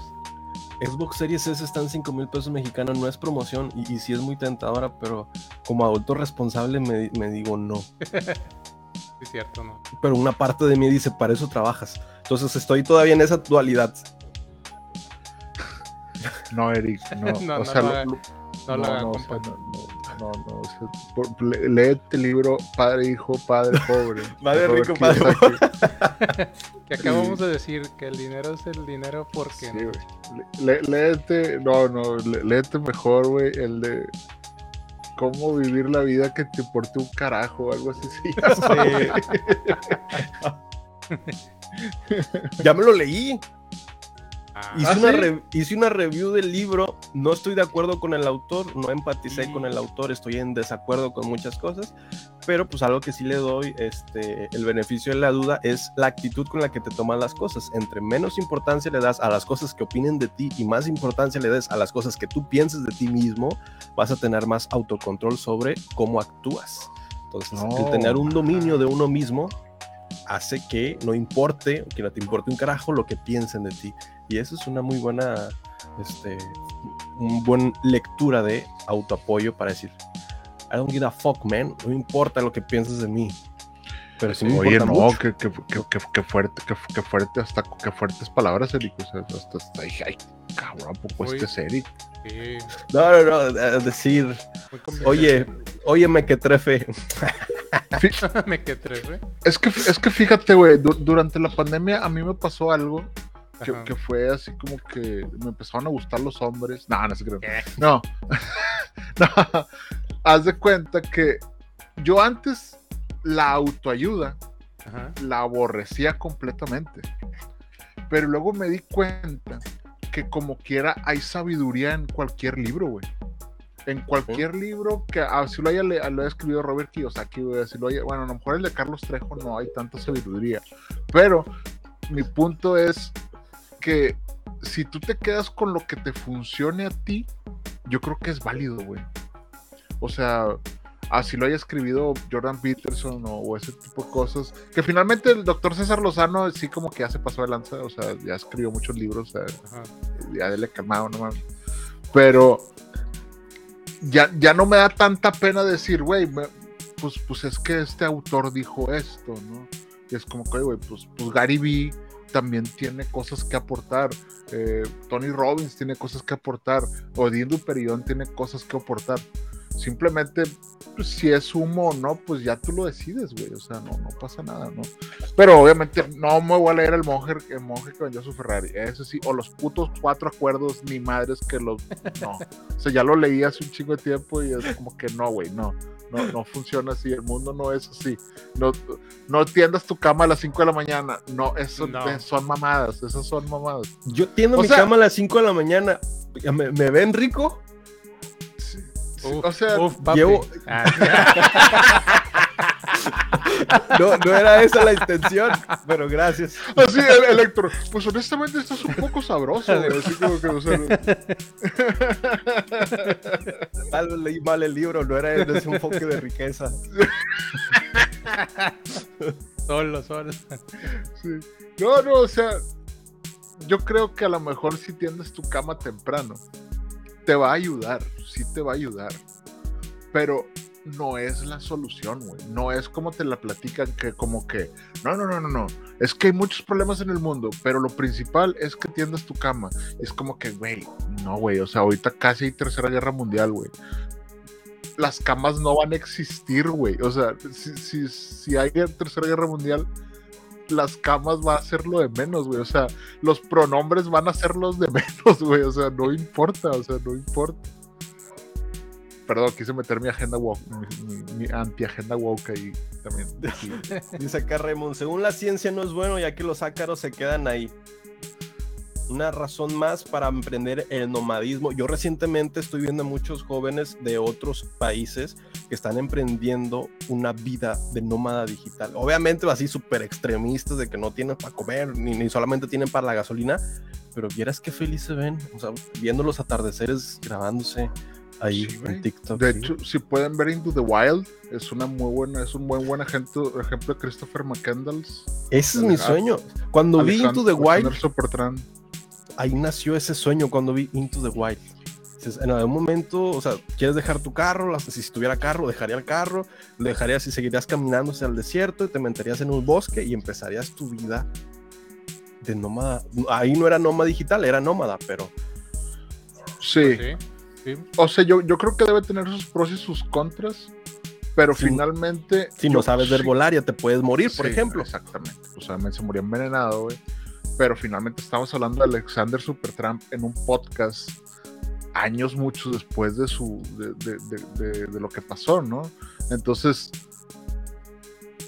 Xbox Series S está en 5 mil pesos mexicanos, no es promoción y, y sí es muy tentadora, pero como adulto responsable me, me digo no. (laughs) Es cierto, ¿no? Pero una parte de mí dice, para eso trabajas. Entonces estoy todavía en esa dualidad. No, Eric, no. (laughs) No, o no sea, lo lo- lo- No, haga, no, o compa. sea, no, no, no, o sea, por- le- léete el libro Padre, Hijo, Padre, Pobre. (laughs) Padre rico, padre Kiyosaki. (laughs) Que acabamos de decir que el dinero es el dinero porque Sí, güey. Le- léete, no, no, le- léete mejor, güey, el de cómo vivir la vida que te importe un carajo, algo así. Sí, ya me lo leí. Ah, Hice, ¿Ah, una sí? hice una review del libro, no estoy de acuerdo con el autor, no empaticé Y- con el autor, estoy en desacuerdo con muchas cosas, pero pues algo que sí le doy este, el beneficio de la duda es la actitud con la que te tomas las cosas. Entre menos importancia le das a las cosas que opinen de ti y más importancia le des a las cosas que tú pienses de ti mismo, vas a tener más autocontrol sobre cómo actúas. Entonces, el No. tener un dominio de uno mismo hace que no importe, que no te importe un carajo lo que piensen de ti. Y eso es una muy buena, este, un buen lectura de autoapoyo para decir, I don't give a fuck, man. No me importa lo que pienses de mí. Pero sí me Oye, importa no, mucho. que, que, que, que, fuerte, que, fuerte, hasta que fuertes palabras, Eric. O sea, hasta, hasta ahí, ay, cabrón, poco este es Eric. sí, No, no, no, decir, oye, óyeme que trefe. (laughs) me quedé tres, ¿eh? Es que, es que fíjate, güey, du- durante la pandemia a mí me pasó algo que, que fue así como que me empezaron a gustar los hombres. No, no se creo. No. (laughs) no. Haz de cuenta que yo antes la autoayuda Ajá. la aborrecía completamente. Pero luego me di cuenta que como quiera hay sabiduría en cualquier libro, güey. En cualquier libro que así lo haya, le- lo haya escrito Robert Kiyosaki, güey, así lo haya, bueno, a lo mejor el de Carlos Trejo no hay tanta sabiduría. Pero mi punto es que si tú te quedas con lo que te funcione a ti, yo creo que es válido, güey. O sea, así lo haya escrito Jordan Peterson o, o ese tipo de cosas. Que finalmente el doctor César Lozano sí como que ya se pasó de lanza, o sea, ya escribió muchos libros, o sea, ya dele calmado, no mames. Pero ya, ya no me da tanta pena decir, güey, pues, pues es que este autor dijo esto, ¿no? Y es como que, güey, pues, pues Gary Vee también tiene cosas que aportar. eh, Tony Robbins tiene cosas que aportar. Odín Duperión tiene cosas que aportar. Simplemente, pues, si es humo o no, pues ya tú lo decides, güey. O sea, no, no pasa nada, ¿no? Pero obviamente no me voy a leer el monje, el monje que vendió su Ferrari. Eso sí, o los putos cuatro acuerdos, ni madres que los. No. O sea, ya lo leí hace un chingo de tiempo y es como que no, güey, no. No, no funciona así, el mundo no es así. No, no tiendas tu cama a las 5 de la mañana. No, eso No. son mamadas, esas son mamadas. Yo tiendo O mi sea- cama a las 5 de la mañana. ¿Me, me ven rico? Sí, sí, Uf, o sea, uf, llevo- Ah, (laughs) No, no era esa la intención, pero gracias. así el Electro. Pues honestamente estás un poco sabroso, güey. Así como que, o sea, Tal vez leí mal el libro, no era ese enfoque de riqueza. solo, solo. sí. No, no, o sea, yo creo que a lo mejor si tiendes tu cama temprano, te va a ayudar, sí te va a ayudar. Pero no es la solución, güey. No es como te la platican que como que, no, no, no, no, no. Es que hay muchos problemas en el mundo, pero lo principal es que tiendas tu cama. Es como que, güey, no, güey. O sea, ahorita casi hay tercera guerra mundial, güey. Las camas no van a existir, güey. O sea, si, si, si hay tercera guerra mundial, las camas va a ser lo de menos, güey. O sea, los pronombres van a ser los de (laughs) menos, güey. O sea, no importa, o sea, no importa. Perdón, quise meter mi agenda woke, mi, mi- mi anti-agenda woke ahí también. (laughs) Dice acá Raymond, según la ciencia no es bueno ya que los ácaros se quedan ahí. Una razón más para emprender el nomadismo. Yo recientemente estoy viendo a muchos jóvenes de otros países que están emprendiendo una vida de nómada digital. Obviamente así súper extremistas de que no tienen para comer ni, ni solamente tienen para la gasolina, pero vieras qué feliz se ven, o sea, viendo los atardeceres grabándose ahí Sí, en. TikTok. De sí. hecho, si pueden ver Into the Wild, es una muy buena, es un buen buen ejemplo, ejemplo de Christopher McCandles. ese es mi sueño. Cuando vi Into the Wild, ahí nació ese sueño cuando vi Into the Wild. En algún momento, o sea, quieres dejar tu carro, si tuviera carro, dejaría el carro, lo dejarías y seguirías caminando hacia el desierto y te meterías en un bosque y empezarías tu vida de nómada. Ahí no era nómada digital, era nómada, pero Sí. Sí, sí. O sea, yo, yo creo que debe tener sus pros y sus contras, pero finalmente. si no yo- sabes ver sí, volaria, te puedes morir, por sí, ejemplo. Exactamente. O sea, se murió envenenado, güey. Pero finalmente estamos hablando de Alexander Supertramp en un podcast años muchos después de su de, de- de- de- de lo que pasó, ¿no? Entonces,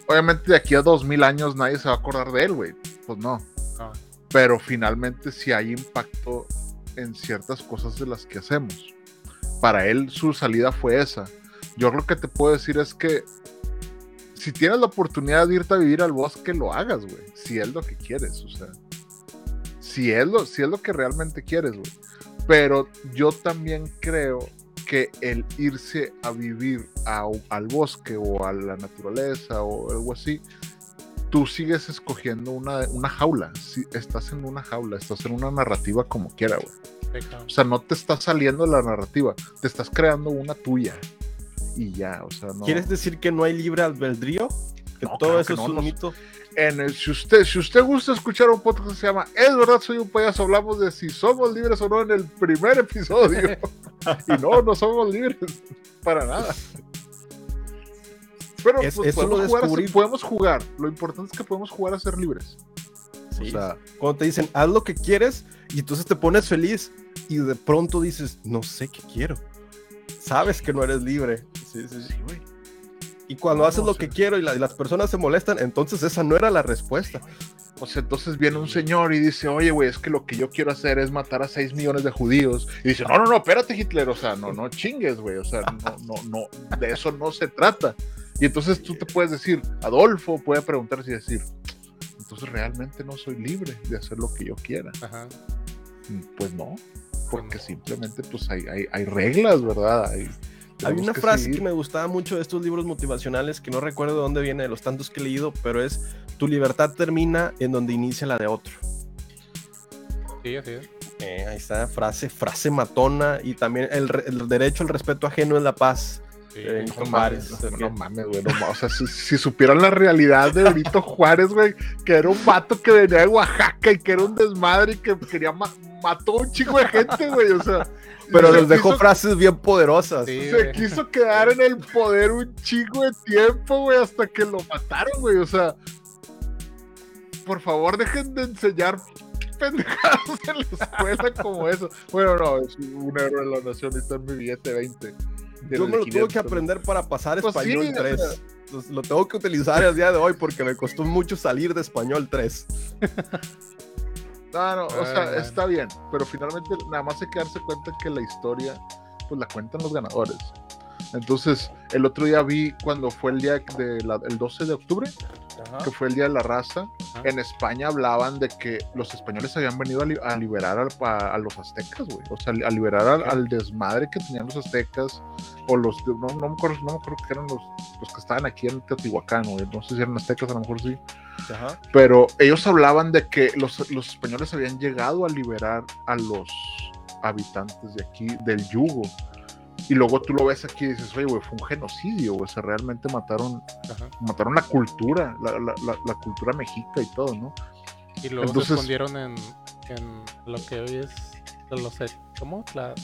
obviamente de aquí a dos mil años nadie se va a acordar de él, güey. Pues no. No. Pero finalmente sí hay impacto en ciertas cosas de las que hacemos. Para él su salida fue esa. Yo lo que te puedo decir es que si tienes la oportunidad de irte a vivir al bosque, lo hagas, güey. Si es lo que quieres, o sea. Si es lo, si es lo que realmente quieres, güey. Pero yo también creo que el irse a vivir al bosque o a la naturaleza o algo así, tú sigues escogiendo una, una jaula. Si estás en una jaula, estás en una narrativa como quiera, güey. O sea, no te está saliendo la narrativa, te estás creando una tuya. Y ya, o sea, no. ¿Quieres decir que no hay libre albedrío? Que No, todo claro eso que es un no- mito. En el- si, usted, si usted gusta escuchar un podcast que se llama Es verdad, soy un payaso, hablamos de si somos libres o no en el primer episodio. (laughs) y no, no somos libres. Para nada. Pero Es- pues, eso lo podemos, jugar ser- descubrí- podemos jugar. Lo importante es que podemos jugar a ser libres. Sí. O sea, Cuando te dicen, haz lo que quieres, y entonces te pones feliz, y de pronto dices, no sé qué quiero. Sabes que no eres libre. Sí, sí, sí. güey. Y cuando No, haces lo sea- que quiero y, la- y las personas se molestan, entonces esa no era la respuesta. O sea, entonces viene un señor y dice, oye, güey, es que lo que yo quiero hacer es matar a 6 millones de judíos. Y dice, no, no, no, espérate, Hitler, o sea, no, no chingues, güey, o sea, no, no, no, de eso no se trata. Y entonces tú te puedes decir, Adolfo puede preguntarse y decir, entonces realmente no soy libre de hacer lo que yo quiera. Ajá. Pues no, porque simplemente pues hay, hay, hay reglas, ¿verdad? Hay, Hay una que frase seguir. que me gustaba mucho de estos libros motivacionales, que no recuerdo de dónde viene, de los tantos que he leído, pero es, tu libertad termina en donde inicia la de otro. Sí, así es. Eh, ahí está, frase, frase matona, y también el, el derecho al respeto ajeno es la paz. Sí, Eh. No mames, no, no mames, güey. no o sea, si, si supieran la realidad de Benito (laughs) Juárez, güey, que era un vato que venía de Oaxaca y que era un desmadre y que quería ma- mató un chingo de gente, güey. O sea, (laughs) Pero les dejó quiso- frases bien poderosas. Sí, Se güey. quiso quedar en el poder un chingo de tiempo, güey, hasta que lo mataron, güey. O sea, por favor, dejen de enseñar pendejadas en la escuela como eso. Bueno, no, es un héroe de la nación y está en mi billete 20. Yo me lo tuve que aprender para pasar Pues sí, español o 3. sea. Entonces, Lo tengo que utilizar el día de hoy porque me costó mucho salir de español 3. (laughs) No, no, o Ah, sea, bueno. está bien, pero finalmente nada más hay que darse cuenta que la historia, pues la cuentan los ganadores. Entonces, el otro día vi cuando fue el día de la- el 12 de octubre, que fue el día de la raza, Ajá. en España hablaban de que los españoles habían venido a, li- a liberar al- a, a los aztecas, güey. O sea, a liberar al, al desmadre que tenían los aztecas, o los, no, no me acuerdo, no me acuerdo que eran los, los que estaban aquí en Teotihuacán, güey. No sé si eran aztecas, a lo mejor sí Ajá. pero ellos hablaban de que los, los españoles habían llegado a liberar a los habitantes de aquí del yugo. Y luego tú lo ves aquí y dices, oye, güey, fue un genocidio, güey. O sea, realmente mataron, Ajá. mataron la cultura, la, la- la- la cultura mexica y todo, ¿no? Y luego Entonces- se escondieron en, en lo que hoy es ¿cómo? La,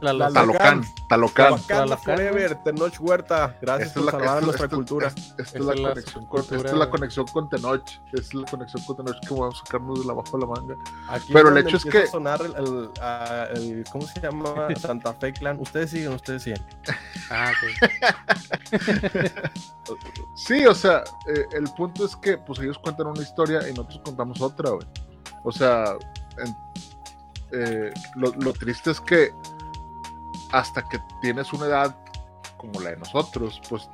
la, La- Talocán, Talocán. Wakanda. Forever, Tenoch Huerta. Gracias Esta es por la, salvar nuestra cultura. esta- es la conexión con, esta es la conexión con Tenoch. Esta es la conexión con Tenoch que vamos a sacarnos de la bajo de la manga. Aquí Pero el hecho es que- sonar el, el- el- ¿cómo se llama? (laughs) Santa Fe Clan. Ustedes siguen, ustedes siguen. (laughs) Ah, ok. (laughs) Sí, o sea, eh, el punto es que pues ellos cuentan una historia y nosotros contamos otra, güey. O sea, en- eh, lo, lo triste es que hasta que tienes una edad como la de nosotros, pues,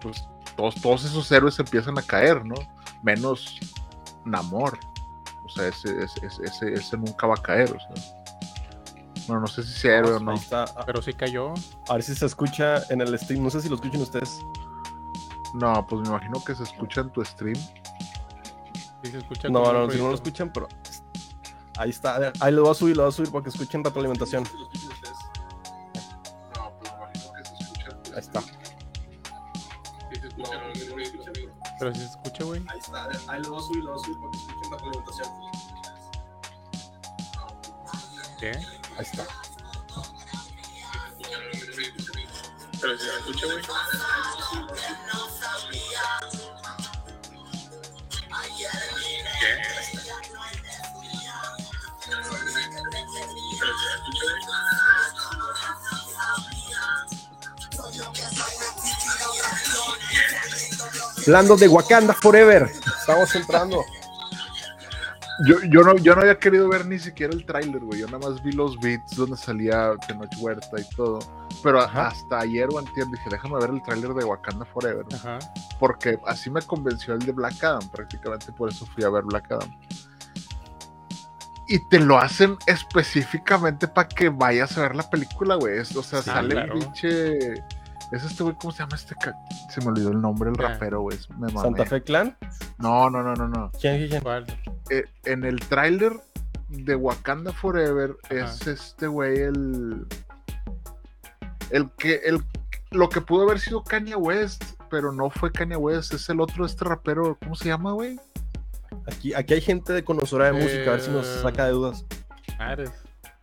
pues todos, todos esos héroes empiezan a caer, ¿no? Menos Namor. O sea, ese, ese, ese- ese, nunca va a caer, o sea. Bueno, no sé si sea héroe o no. Ahí está. A Pero sí cayó. a ver si se escucha en el stream. No sé si lo escuchan ustedes. No, pues me imagino que se escucha en tu stream. Sí se escucha No, no, si no lo escuchan, pero ahí está. Ahí lo voy a subir, lo voy a subir para que escuchen retroalimentación. No, pues me imagino que se escucha Ahí está. Pero sí se escucha, güey. Ahí está. Ahí lo voy a subir, lo voy a subir para que escuchen retroalimentación. ¿Qué? Ahí está. Pero sí se escucha, güey. Hablando de Wakanda Forever. Estamos entrando. Yo, yo, no, yo no había querido ver ni siquiera el tráiler, güey. Yo nada más vi los beats donde salía Tenoch Huerta y todo. Pero Ajá. hasta ayer o antier dije, déjame ver el tráiler de Wakanda Forever. Ajá. Porque así me convenció el de Black Adam. Prácticamente por eso fui a ver Black Adam. Y te lo hacen específicamente para que vayas a ver la película, güey. O sea, Sí, sale claro. el pinche... Es este güey, ¿cómo se llama este? ca- Se me olvidó el nombre, el Ah. rapero, güey. Me mamé. Santa Fe Clan. No, no, no, no, no. ¿Quién, quién, eh, en el tráiler de Wakanda Forever Ajá. es este güey el el que el lo que pudo haber sido Kanye West, pero no fue Kanye West, es el otro este rapero, ¿cómo se llama, güey? Aquí, aquí hay gente de conocedora de música, a ver si nos Eh, saca de dudas. Eres.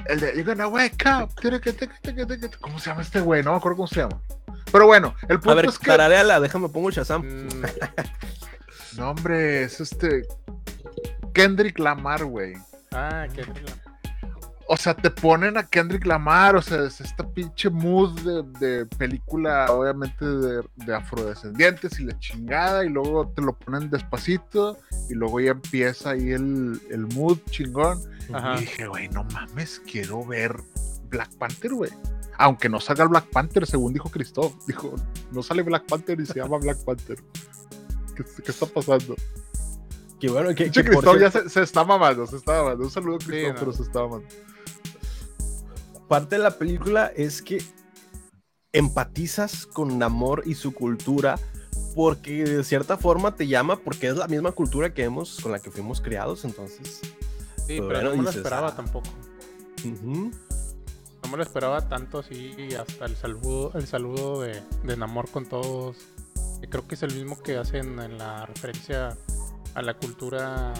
El de You're gonna wake up. ¿Cómo se llama este güey? No me acuerdo cómo se llama. Pero bueno, el punto A ver, es que tarareala, déjame pongo Shazam. Mm, (laughs) no, hombre, es este Kendrick Lamar, güey. ah, qué O sea, te ponen a Kendrick Lamar, o sea, es esta pinche mood de, de película, obviamente de, de afrodescendientes y la chingada, y luego te lo ponen despacito, y luego ya empieza ahí el, el mood chingón. Ajá. Y dije, güey, no mames, quiero ver Black Panther, güey. Aunque no salga el Black Panther, según dijo Christoph. Dijo, no sale Black Panther y se llama Black Panther. ¿Qué, qué está pasando? Que bueno, que, que Christoph ya se, se está mamando, se está mamando. Un saludo a Christoph, no. pero se está mamando. parte de la película es que empatizas con Namor y su cultura porque de cierta forma te llama porque es la misma cultura que hemos con la que fuimos criados, entonces. Sí, Pero pero bueno, no me lo dices, esperaba ah. tampoco. ujú. No me lo esperaba tanto así, y hasta el saludo, el saludo de, de Namor con todos. que creo que es el mismo que hacen en la referencia a la cultura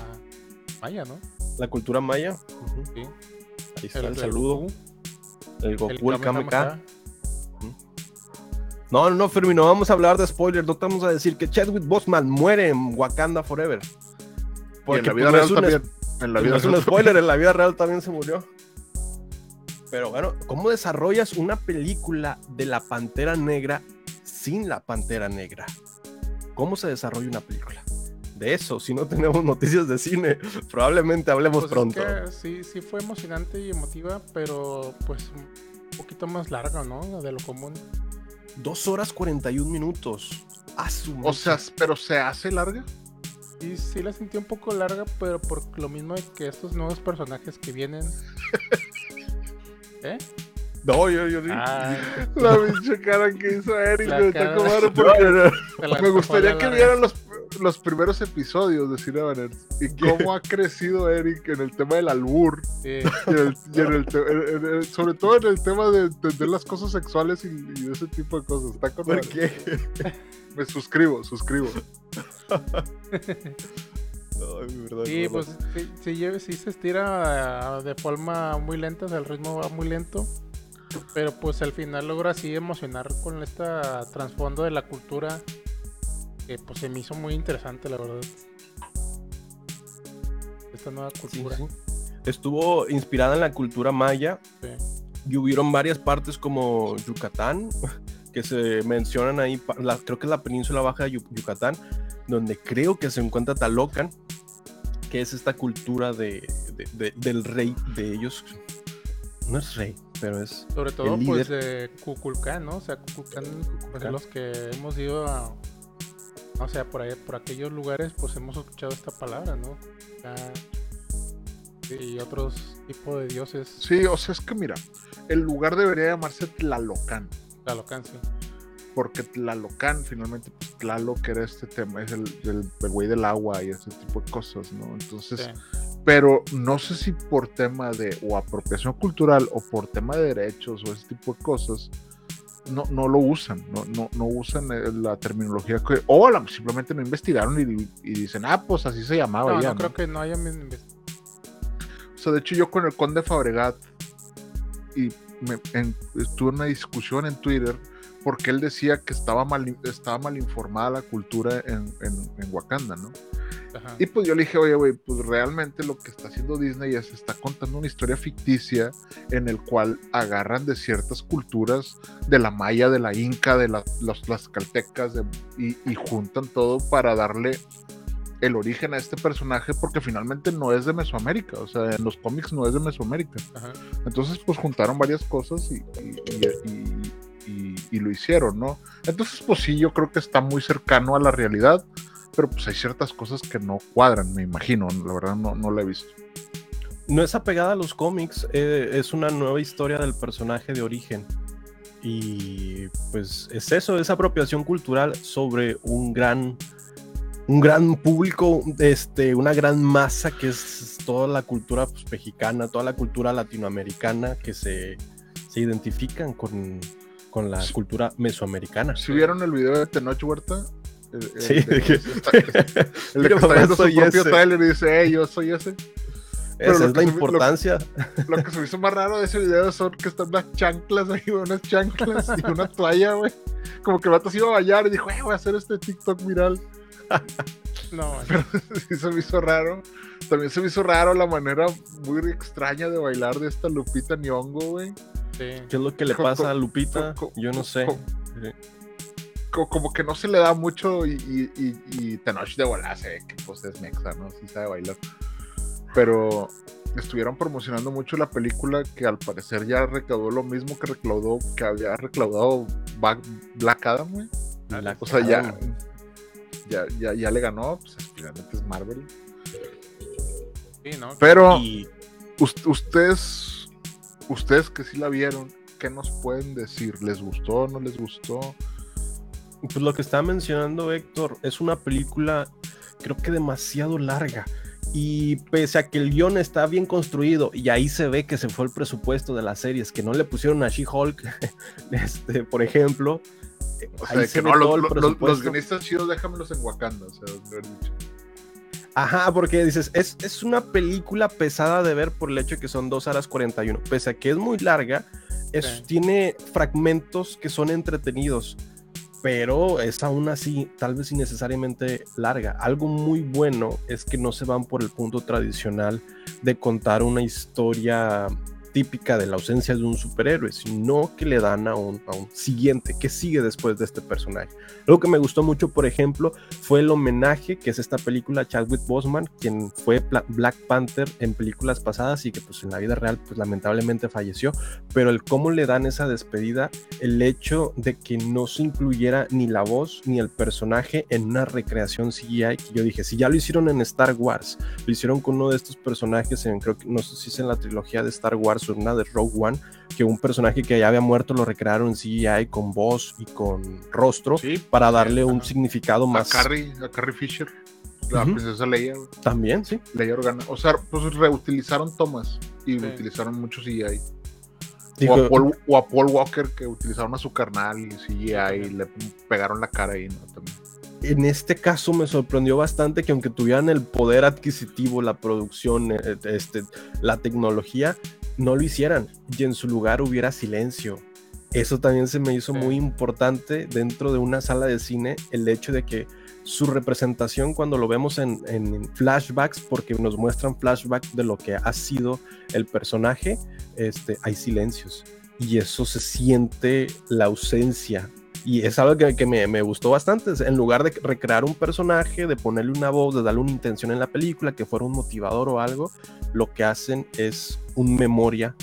maya, ¿no? La cultura maya. Sí. Ahí está El saludo. Goku, El Goku, el Kame Kamehameha. No, no, Fermi, no vamos a hablar de spoilers. No te vamos a decir que Chadwick Boseman muere en Wakanda Forever. Y en la pues, vida no real también. En la no vida es un real spoiler, en la vida real también se murió. Pero bueno, ¿cómo desarrollas una película de la Pantera Negra sin la Pantera Negra? ¿Cómo se desarrolla una película? De eso, si no tenemos (laughs) noticias de cine, probablemente hablemos Pues pronto. Es que sí, sí fue emocionante y emotiva, pero pues un poquito más larga, ¿no? De lo común. Dos horas 41 minutos. A su O sea, pero se hace larga. Sí, sí la sentí un poco larga, pero por lo mismo de que estos nuevos personajes que vienen. (laughs) ¿Eh? no, yo, yo, Ah, La pinche cara que hizo Eric, me está comadre, No, porque me gustaría que vieran los, los primeros episodios de Cinemaners y cómo ha crecido Eric en el tema del albur, Sí, y en el- y en el te- en- en- en- sobre todo en el tema de entender las cosas sexuales y, ese tipo de cosas. Está con ¿Por qué? Me suscribo, suscribo. (laughs) Ay, verdad, Sí, pues sí, sí, sí se estira ah, de forma muy lenta, o sea, el ritmo va muy lento. Pero pues al final logra así emocionar con este trasfondo de la cultura que pues se me hizo muy interesante, la verdad. Esta nueva cultura. sí. Estuvo inspirada en la cultura maya y hubieron varias partes como Yucatán que se mencionan ahí, la- creo que es la península baja de Yu- Yucatán, donde creo que se encuentra Talocan, que es esta cultura de, de- de- del rey de ellos. No es rey, pero es... Sobre todo El pues de Cuculcán, ¿no? O sea, Cuculcán, pues, Cuculcán. los que hemos ido a, o sea, por ahí, por aquellos lugares, pues hemos escuchado esta palabra, ¿no? Y otros tipos de dioses, Sí, o sea, es que mira, el lugar debería llamarse Tlalocan. Tlalocan, sí. Porque Tlalocan finalmente pues, Tlaloc era este tema, es el, el, el güey del agua y ese tipo de cosas, ¿no? Entonces, Sí. pero no sé si por tema de o apropiación cultural o por tema de derechos o ese tipo de cosas, no, no lo usan, no, no, no usan eh, la terminología que, o la- simplemente no investigaron y, y dicen, ah, pues así se llamaba No, ya, no creo que no haya inves- O sea, de hecho yo con el conde Fabregat y me, en una discusión en Twitter porque él decía que estaba mal, estaba mal informada la cultura en, en, en Wakanda, ¿no? Ajá. Y pues yo le dije, oye, güey, pues realmente lo que está haciendo Disney es está contando una historia ficticia en el cual agarran de ciertas culturas de la maya, de la inca, de la- los, las caltecas de- y, y juntan todo para darle el origen a este personaje porque finalmente no es de Mesoamérica, o sea, en los cómics no es de Mesoamérica. Ajá. Entonces, pues juntaron varias cosas y, y- y- y- y- lo hicieron, ¿no? Entonces, pues sí, yo creo que está muy cercano a la realidad, pero pues hay ciertas cosas que no cuadran, me imagino, la verdad no, no la he visto. No es apegada a los cómics, eh, es una nueva historia del personaje de origen. Y pues es eso, es apropiación cultural sobre un gran, un gran público, este, una gran masa que es toda la cultura pues, mexicana, toda la cultura latinoamericana que se, se identifican con, con la Sí. cultura mesoamericana. Si vieron el video de Tenoch Huerta, el, el Sí, de, de (laughs) que- está- el de (laughs) que está viendo su propio ese. trailer y dice, hey, yo soy ese. pero Esa es la ve- lo- importancia. Lo que se me hizo más raro de ese video son que están unas chanclas ahí, (laughs) unas chanclas y una toalla, güey. Como que el vato se iba a bañar y dijo, eh, voy a hacer este TikTok viral. No, sí se me hizo raro. También se me hizo raro la manera muy extraña de bailar de esta Lupita Nyong'o, güey. Sí. ¿Qué es lo que le Co- pasa co- a Lupita? co- Yo no sé. co- Co- Como que no se le da mucho y, y, y, y Tenoch de volar se ve que pues es mexa, ¿no? Sí sabe bailar. Pero estuvieron promocionando mucho la película que al parecer ya recaudó lo mismo que recaudó, que había recaudado Black Adam, güey. O sea, ya, ya, ya, ya le ganó, pues finalmente es Marvel. Sí, ¿no? Pero ustedes, ustedes que sí la vieron, ¿qué nos pueden decir? ¿Les gustó? ¿No les gustó? pues lo que está mencionando Héctor es una película creo que demasiado larga. Y pese a que el guion está bien construido, y ahí se ve que se fue el presupuesto de las series, que no le pusieron a She-Hulk, (laughs) este, por ejemplo. O ahí sea, se que ve no, todo los, el los- los presupuesto. guionistas chidos déjamelos en Wakanda, o sea, dicho. Ajá, porque dices, es, es una película pesada de ver por el hecho de que son 2 horas 41. Pese a que es muy larga, es, tiene fragmentos que son entretenidos, pero es aún así tal vez innecesariamente larga. Algo muy bueno es que no se van por el punto tradicional de contar una historia típica de la ausencia de un superhéroe, sino que le dan a un, a un siguiente, que sigue después de este personaje. Algo que me gustó mucho, por ejemplo, fue el homenaje que es esta película Chadwick Boseman, quien fue Black Panther en películas pasadas y que pues en la vida real pues lamentablemente falleció, pero el cómo le dan esa despedida, el hecho de que no se incluyera ni la voz ni el personaje en una recreación CGI, que yo dije, si ya lo hicieron en Star Wars, lo hicieron con uno de estos personajes en, creo que, no sé si es en la trilogía de Star Wars una de Rogue One, que un personaje que ya había muerto lo recrearon en CGI con voz y con rostro Sí, para darle un significado a más Carrie, a Carrie Fisher, la Ujú. princesa Leia, también, sí. Leia Organa. O sea, pues reutilizaron tomas y Sí. utilizaron mucho CGI. Digo, o, a Paul, o a Paul Walker que utilizaron a su carnal y CGI y le pegaron la cara ahí, ¿no? También. en este caso me sorprendió bastante que aunque tuvieran el poder adquisitivo, la producción, eh, este, la tecnología, no lo hicieran y en su lugar hubiera silencio. Eso también se me hizo Sí. muy importante dentro de una sala de cine, el hecho de que su representación cuando lo vemos en, en flashbacks, porque nos muestran flashbacks de lo que ha sido el personaje, este, hay silencios. Y eso se siente la ausencia y es algo que, me, me gustó bastante. En lugar de recrear un personaje, de ponerle una voz, de darle una intención en la película, que fuera un motivador o algo, lo que hacen es un memoria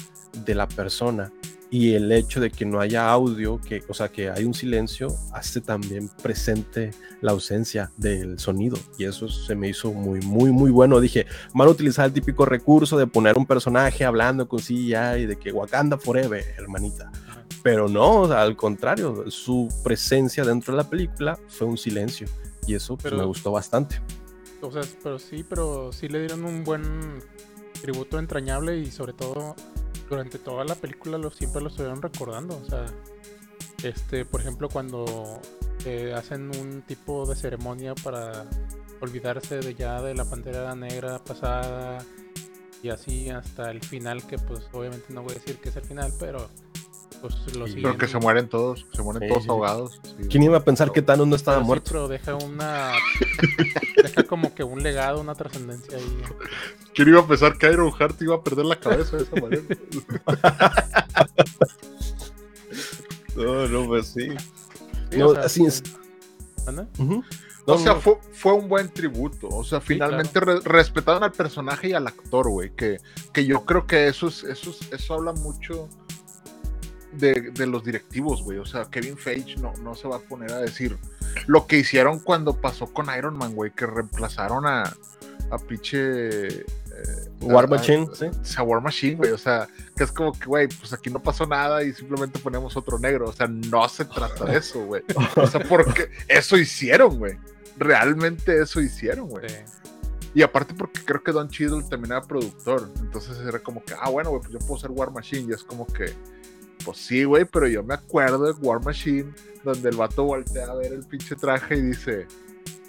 de la persona. Y el hecho de que no haya audio, que, o sea, que hay un silencio, hace también presente la ausencia del sonido. Y eso se me hizo muy, muy, muy bueno. Dije, van a utilizar el típico recurso de poner un personaje hablando con CGI y de que Wakanda Forever, hermanita. Pero no, o sea, al contrario, su presencia dentro de la película fue un silencio. Y eso pues, Pero- me gustó bastante. O sea, pero sí, pero sí le dieron un buen tributo entrañable y sobre todo durante toda la película lo, siempre lo estuvieron recordando. O sea, este, por ejemplo, cuando eh, hacen un tipo de ceremonia para olvidarse de ya de la pantera negra pasada y así hasta el final, que pues obviamente no voy a decir que es el final, pero pues lo Sí. siguen. Pero que se mueren todos, se mueren Sí, todos sí. ahogados. sí. ¿Quién iba a pensar que Thanos no estaba Pero sí, muerto? pero deja una. (laughs) deja como que un legado, una trascendencia ahí. ¿Quién iba a pensar que Iron Heart iba a perder la cabeza de esa manera? (laughs) No, no, pues sí. Sí, No, o sea, así es. ¿Anda? Ujú. o No, sea, no, fue, fue un buen tributo. O sea, finalmente re- respetaron al personaje y al actor, güey. Que, que yo creo que eso es, eso es- eso habla mucho de, de los directivos, güey. O sea, Kevin Feige no, no se va a poner a decir lo que hicieron cuando pasó con Iron Man, güey, que reemplazaron a, a pinche. eh, War a- Machine, sí. sea, War Machine, güey. O sea, que es como que, güey, pues aquí no pasó nada y simplemente ponemos otro negro. O sea, no se trata de eso, güey. O sea, porque eso hicieron, güey. Realmente eso hicieron, güey. Sí. Y aparte porque creo que Don Cheadle también era productor. Entonces era como que, ah, bueno, güey, pues yo puedo ser War Machine. Y es como que, pues sí, güey, pero yo me acuerdo de War Machine, donde el vato voltea a ver el pinche traje y dice,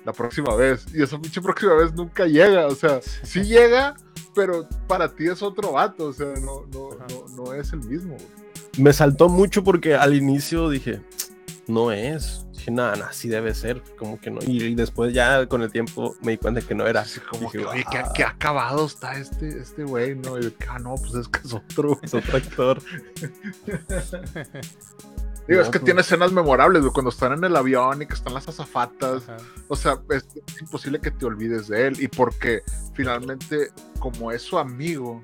la próxima vez. Y esa pinche próxima vez nunca llega. O sea, sí llega, pero para ti es otro vato. O sea, no, no, no, no es el mismo, güey. Me saltó mucho porque al inicio dije, no es. Dije, nada, nada, sí debe ser. Como que no. Y, y después ya con el tiempo me di cuenta que no era. Así como Dije, que, oye, qué, "Ah". qué acabado está este, este güey, ¿no? Y ah, no, pues es que es otro. Es otro actor. (laughs) Digo, es que pues- tiene escenas memorables, güey, cuando están en el avión y que están las azafatas. Ajá. O sea, es, es imposible que te olvides de él. Y porque finalmente, como es su amigo,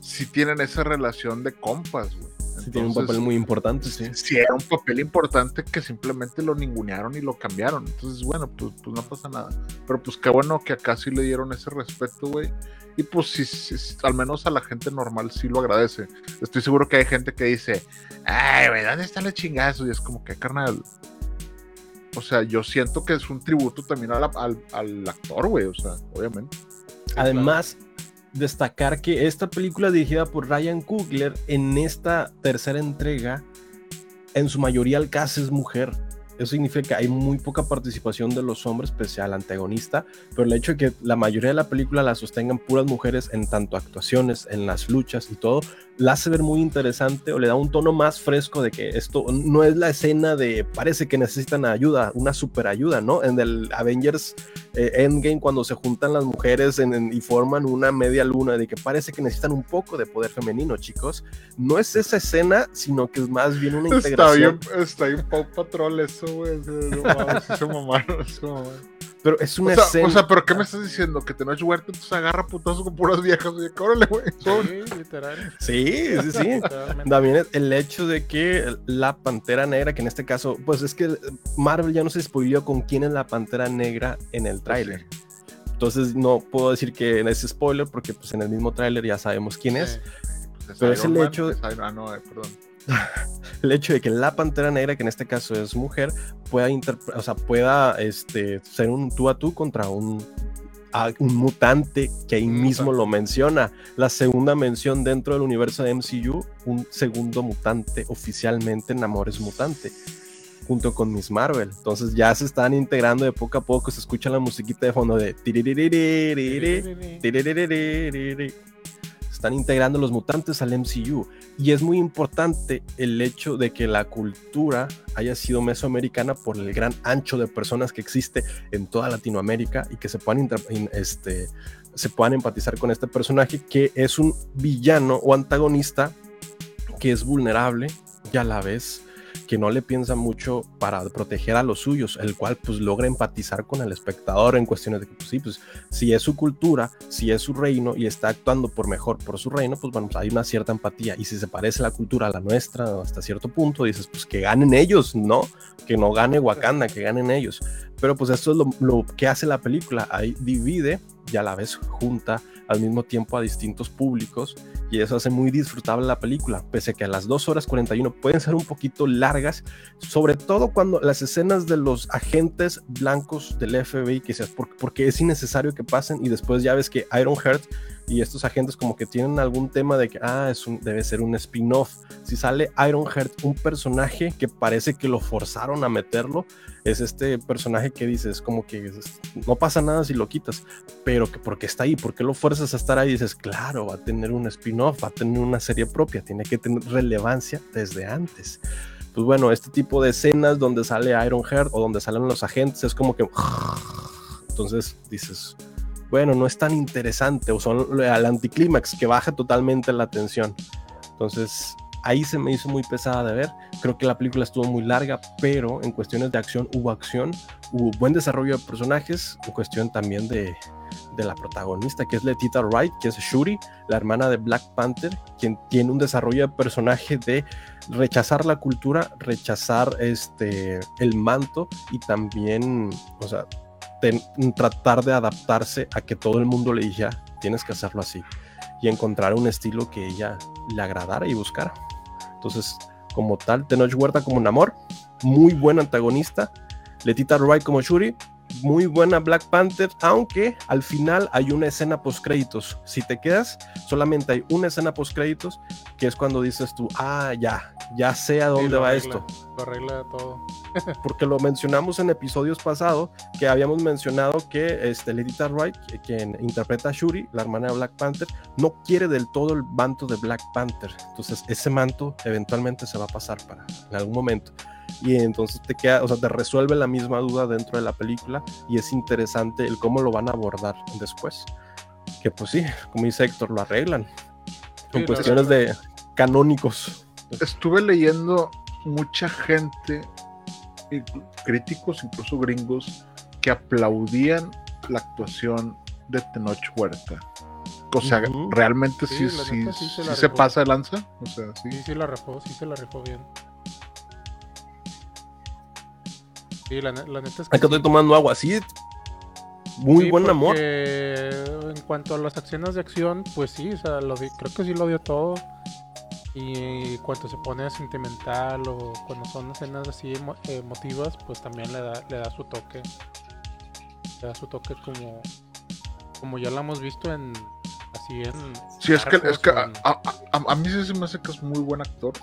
sí tienen esa relación de compas, güey. Sí, tiene un Entonces, papel muy importante, sí. sí era un papel importante que simplemente lo ningunearon y lo cambiaron. Entonces, bueno, pues, pues no pasa nada. Pero pues qué bueno que acá sí le dieron ese respeto, güey. Y pues sí, sí, sí, al menos a la gente normal sí lo agradece. Estoy seguro que hay gente que dice, ay, güey, ¿dónde está el chingazo? Y es como que, carnal. O sea, yo siento que es un tributo también a la- al, al actor, güey. O sea, obviamente. Además, destacar que esta película dirigida por Ryan Coogler, en esta tercera entrega, en su mayoría el cast es mujer. Eso significa que hay muy poca participación de los hombres, pese al antagonista, pero el hecho de que la mayoría de la película la sostengan puras mujeres en tanto actuaciones, en las luchas y todo, la hace ver muy interesante o le da un tono más fresco de que esto no es la escena de parece que necesitan ayuda, una super ayuda, ¿no? En el Avengers eh, Endgame cuando se juntan las mujeres y forman una media luna de que parece que necesitan un poco de poder femenino, chicos. No es esa escena, sino que es más bien una integración. Está bien, está bien Pau Patrol eso, güey. (laughs) Pero es una o sea, escena. O sea, ¿pero qué me estás diciendo? Que Tenoch Huerta entonces agarra putazos con puras viejas. Oye, órale, güey. Sí, literal. Sí, sí, sí. Literalmente. También el hecho de que la Pantera Negra, que en este caso, pues es que Marvel ya no se spoileó con quién es la Pantera Negra en el tráiler. Entonces no puedo decir que es spoiler porque pues en el mismo tráiler ya sabemos quién es. Pues Pero es el Man, hecho- es Iron- Ah, no, eh, perdón. (laughs) el hecho de que la Pantera Negra, que en este caso es mujer, pueda, o sea, pueda este, ser un tú a tú contra un, a- un mutante que ahí mismo lo menciona. La segunda mención dentro del universo de MCU, un segundo mutante oficialmente en Amores Mutante. Junto con Miss Marvel. Entonces ya se están integrando de poco a poco. Se escucha la musiquita de fondo de. Están integrando los mutantes al MCU. Y es muy importante el hecho de que la cultura haya sido mesoamericana por el gran ancho de personas que existe en toda Latinoamérica y que se puedan, este, se puedan empatizar con este personaje que es un villano o antagonista que es vulnerable y a la vez que no le piensa mucho para proteger a los suyos, el cual pues logra empatizar con el espectador en cuestiones de que pues sí, pues si es su cultura, si es su reino y está actuando por mejor por su reino, pues bueno, pues, hay una cierta empatía y si se parece la cultura a la nuestra hasta cierto punto, dices pues que ganen ellos, ¿no? Que no gane Wakanda, que ganen ellos. Pero pues esto es lo, lo que hace la película, ahí divide y a la vez junta al mismo tiempo a distintos públicos y eso hace muy disfrutable la película, pese a que a las 2 horas 41 pueden ser un poquito largas, sobre todo cuando las escenas de los agentes blancos del FBI, seas porque, porque es innecesario que pasen y después ya ves que Ironheart y estos agentes como que tienen algún tema de que, ah, es debe ser un spin-off. Si sale Ironheart, un personaje que parece que lo forzaron a meterlo, es este personaje que dices como que no pasa nada si lo quitas, pero que porque está ahí, porque lo fuerzas a estar ahí, dices, claro, va a tener un spin-off, va a tener una serie propia, tiene que tener relevancia desde antes. Pues bueno, este tipo de escenas donde sale Ironheart o donde salen los agentes es como que... Entonces dices, bueno, no es tan interesante o son al anticlímax que baja totalmente la atención. Entonces ahí se me hizo muy pesada de ver. Creo que la película estuvo muy larga, pero en cuestiones de acción hubo acción, hubo buen desarrollo de personajes, en cuestión también de, de la protagonista, que es Letita Wright, que es Shuri, la hermana de Black Panther, quien tiene un desarrollo de personaje de rechazar la cultura, rechazar este, el manto y también, o sea, tratar de adaptarse a que todo el mundo le dijera, tienes que hacerlo así, y encontrar un estilo que ella le agradara y buscara. Entonces, como tal, Tenoch Huerta como Namor, muy buen antagonista, Letita Wright como Shuri, muy buena Black Panther, aunque al final hay una escena post créditos. Si te quedas, solamente hay una escena post créditos, que es cuando dices tú, ah, ya, ya sé a dónde va arregla, esto Lo arregla todo. (laughs) porque lo mencionamos en episodios pasados, que habíamos mencionado que este, Wright, quien interpreta a Shuri, la hermana de Black Panther, no quiere del todo el manto de Black Panther. Entonces, ese manto eventualmente se va a pasar para en algún momento. Y entonces te queda, o sea, te resuelve la misma duda dentro de la película y es interesante el cómo lo van a abordar después. Que pues sí, como dice Héctor, lo arreglan. Sí, En lo cuestiones de canónicos. Estuve leyendo mucha gente, y críticos, incluso gringos, que aplaudían la actuación de Tenoch Huerta. O sea, Ujú. realmente Sí, sí, sí, sí sí se la se pasa de lanza. O sea, sí. Sí, sí la rifó, sí se la rifó bien. Sí, la, la neta es que Acá sí. estoy tomando agua, sí. Muy Sí, buen amor. En cuanto a las escenas de acción, pues sí, o sea, lo di- creo que sí lo dio todo. Y cuando se pone sentimental o cuando son escenas así emo- emotivas, pues también le da, le da su toque. Le da su toque como, como ya lo hemos visto en así en. Sí, es que, es que a, en- a- a- a mí sí se me hace que es muy buen actor.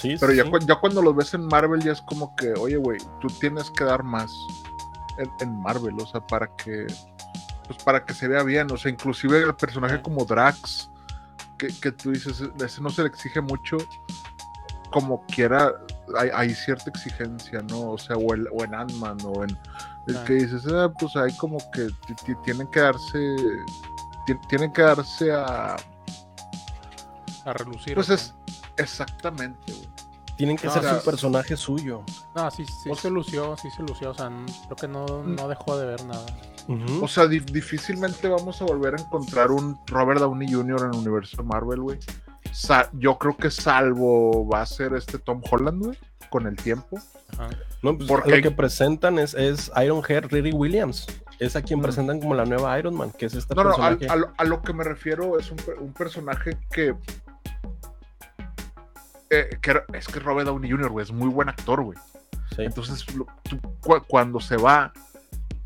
Sí, Pero sí, ya, sí. cu- ya cuando los ves en Marvel ya es como que, oye, güey, tú tienes que dar más en, en Marvel, o sea, para que pues para que se vea bien, o sea, inclusive el personaje como Drax, que, que tú dices, ese no se le exige mucho, como quiera, hay, hay cierta exigencia, ¿no? O sea, o, el- o en Ant-Man, o en el Ah. que dices, ah, pues hay como que ti- ti- tienen que darse, ti- tienen que darse a, A relucir. pues ¿o es, exactamente, güey. Tienen que No, ser o sea, su personaje suyo. No, sí, sí o se lució, sí se lució. O sea, creo que no, Mm. no dejó de ver nada. O sea, di- difícilmente vamos a volver a encontrar un Robert Downey Jr. en el universo de Marvel, güey. Sa- yo creo que salvo va a ser este Tom Holland, güey, con el tiempo. Ajá. No, pues, porque lo que presentan es, es Iron Head Riri Williams. Es a quien Mm. presentan como la nueva Iron Man, que es este No, no, personaje. a, lo, a lo que me refiero es un personaje que... eh, que es que Robert Downey Jr., güey, es muy buen actor, güey. Sí. Entonces, lo- tú cu- cuando se va,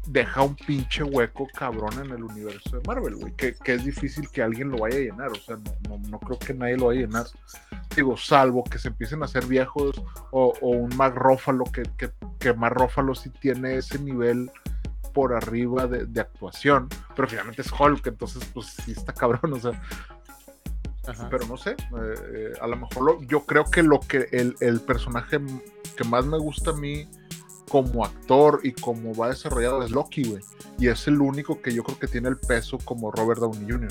deja un pinche hueco cabrón en el universo de Marvel, güey. Que, que es difícil que alguien lo vaya a llenar. O sea, no, no, no creo que nadie lo vaya a llenar. Digo, salvo que se empiecen a hacer viejos o, o un Mark Ruffalo, que, que, que Mark Ruffalo sí tiene ese nivel por arriba de, de actuación. Pero finalmente es Hulk, entonces, pues sí está cabrón. O sea, Ajá. pero no sé, eh, eh, a lo mejor lo- yo creo que lo que el, el personaje que más me gusta a mí como actor y como va desarrollado es Loki, güey. Y es el único que yo creo que tiene el peso como Robert Downey Jr.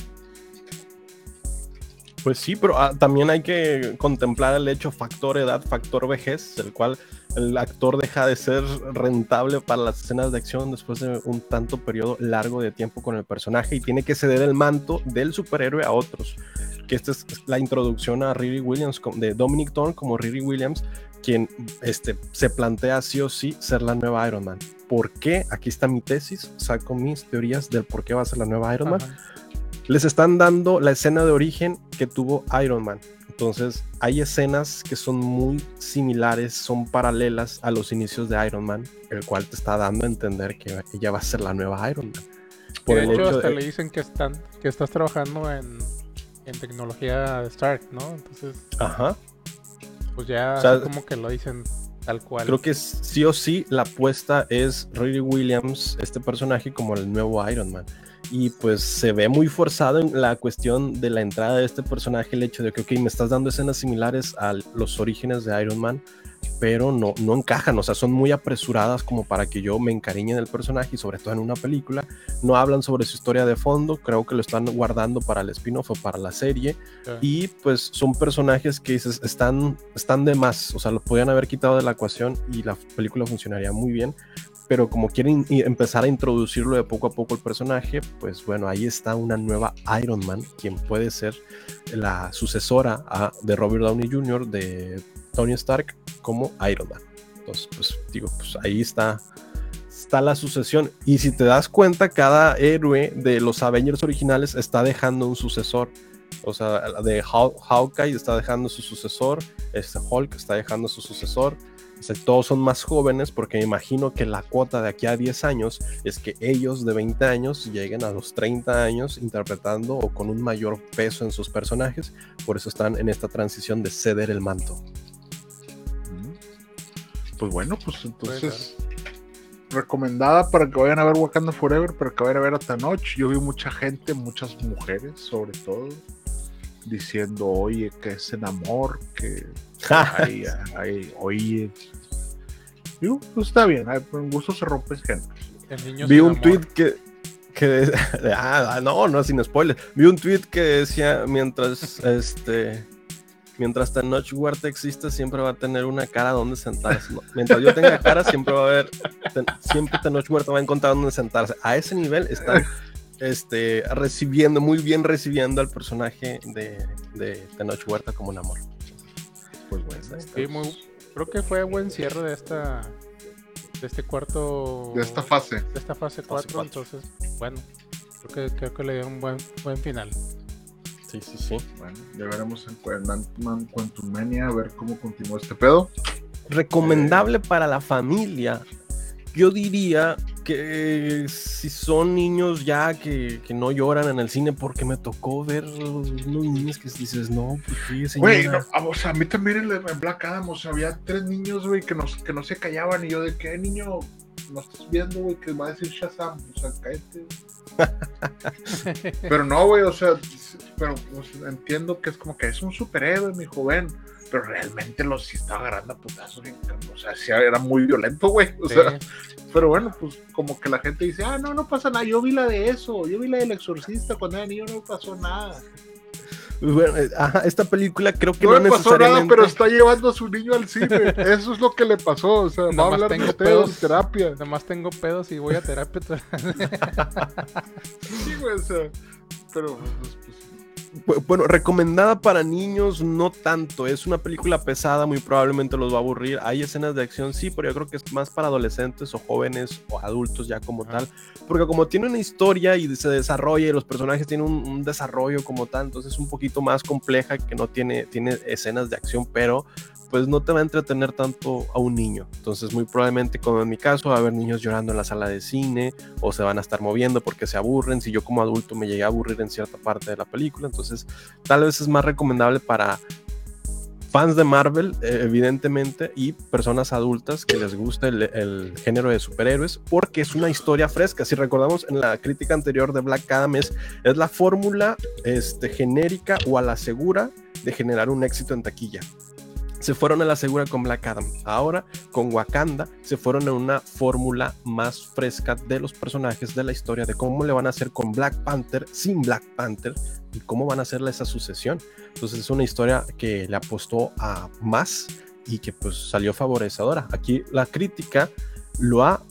Pues sí, pero ah, también hay que contemplar el hecho factor edad, factor vejez, el cual el actor deja de ser rentable para las escenas de acción después de un tanto periodo largo de tiempo con el personaje y tiene que ceder el manto del superhéroe a otros. Que esta es la introducción a Riri Williams, de Dominic Thorne como Riri Williams, quien este, se plantea sí o sí ser la nueva Iron Man. ¿Por qué? Aquí está mi tesis, saco mis teorías del por qué va a ser la nueva Iron Man Ajá. les están dando la escena de origen que tuvo Iron Man. Entonces, hay escenas que son muy similares, son paralelas a los inicios de Iron Man, el cual te está dando a entender que ella va a ser la nueva Iron Man. Por de hecho, hecho hasta de- le dicen que están, que estás trabajando en, en tecnología Stark, ¿no? Entonces, Ajá. pues ya O sea, así como que lo dicen tal cual. Creo que sí o sí la apuesta es Riri Williams, este personaje, como el nuevo Iron Man. Y pues se ve muy forzado en la cuestión de la entrada de este personaje, el hecho de que, ok, me estás dando escenas similares a los orígenes de Iron Man, pero no, no encajan, o sea, son muy apresuradas como para que yo me encariñe del personaje y sobre todo en una película. No hablan sobre su historia de fondo, creo que lo están guardando para el spin-off o para la serie. Ya. Y pues son personajes que dices, están, están de más, o sea, los podían haber quitado de la ecuación y la película funcionaría muy bien. Pero como quieren empezar a introducirlo de poco a poco el personaje, pues bueno, ahí está una nueva Iron Man, quien puede ser la sucesora a- de Robert Downey Jr., de Tony Stark, como Iron Man. Entonces, pues digo, pues ahí está, está la sucesión. Y si te das cuenta, cada héroe de los Avengers originales está dejando un sucesor. O sea, de Haw- Hawkeye está dejando su sucesor, este Hulk está dejando su sucesor. O sea, todos son más jóvenes porque me imagino que la cuota de aquí a 10 años es que ellos de 20 años lleguen a los 30 años interpretando o con un mayor peso en sus personajes. Por eso están en esta transición de ceder el manto. Pues bueno, pues entonces recomendada para que vayan a ver Wakanda Forever, para que vayan a ver a Tanoch. Yo vi mucha gente, muchas mujeres sobre todo, diciendo, oye, que es en amor, que (laughs) ay, ay, oye. Digo, pues está bien, en gusto se rompe gente. El Vi un amor. tweet que. que (laughs) ah, no, no, sin spoiler. Vi un tweet que decía: mientras este. Mientras Tenoch Huerta exista, siempre va a tener una cara donde sentarse. ¿no? Mientras yo tenga cara, siempre va a haber. ten- siempre Tenoch Huerta va a encontrar donde sentarse. A ese nivel están (laughs) este, recibiendo, muy bien recibiendo al personaje de, de Tenoch Huerta como un amor. Pues bueno, Sí, muy- creo que fue buen cierre de esta de este cuarto de esta fase. de esta fase 4, cuatro. entonces bueno, creo que creo que le dio un buen buen final. Sí, sí, sí. Bueno, ya veremos en, en Ant-Man Quantumania a ver cómo continúa este pedo. recomendable para la familia. Yo diría que si son niños ya que, que no lloran en el cine porque me tocó ver unos niños que dices, no, pues sí, Güey, señora. no, o sea, a mí también en, en Black Adam, o sea, había tres niños, güey, que no, que no se callaban. Y yo, ¿de qué niño no estás viendo, güey, que va a decir Shazam? O sea, cállate. (laughs) pero no, güey, o sea, pero pues, entiendo que es como que es un superhéroe, mi joven. Pero realmente los sí estaba agarrando a putazos, bien cabrón, o sea, sí era muy violento, güey. O Sí. sea, pero bueno, pues como que la gente dice, ah, no, no pasa nada, yo vi la de eso, yo vi la del exorcista cuando era niño, no pasó nada. Bueno, eh, ajá, esta película creo que No no, le pasó nada, pero está llevando a su niño al cine. (laughs) Eso es lo que le pasó. O sea, va a hablar tengo de pedos, terapia. Nada más tengo pedos y voy a terapia. (laughs) Sí, güey, o sea, pero pues, pues, Bueno, recomendada para niños, no tanto. Es una película pesada, muy probablemente los va a aburrir. Hay escenas de acción, sí, pero yo creo que es más para adolescentes o jóvenes o adultos ya como Ajá. tal. Porque como tiene una historia y se desarrolla y los personajes tienen un, un desarrollo como tal, entonces es un poquito más compleja que no tiene, tiene escenas de acción, pero pues no te va a entretener tanto a un niño. Entonces muy probablemente como en mi caso va a haber niños llorando en la sala de cine o se van a estar moviendo porque se aburren. Si yo como adulto me llegué a aburrir en cierta parte de la película, entonces tal vez es más recomendable para fans de Marvel, eh, evidentemente, y personas adultas que les guste el, el género de superhéroes, porque es una historia fresca. Si recordamos en la crítica anterior de Black Adam, es, es la fórmula este, genérica o a la segura de generar un éxito en taquilla. Se fueron a la segura con Black Adam. Ahora con Wakanda se fueron a una fórmula más fresca de los personajes de la historia, de cómo le van a hacer con Black Panther sin Black Panther y cómo van a hacerle esa sucesión. Entonces es una historia que le apostó a más y que pues salió favorecedora. Aquí la crítica lo ha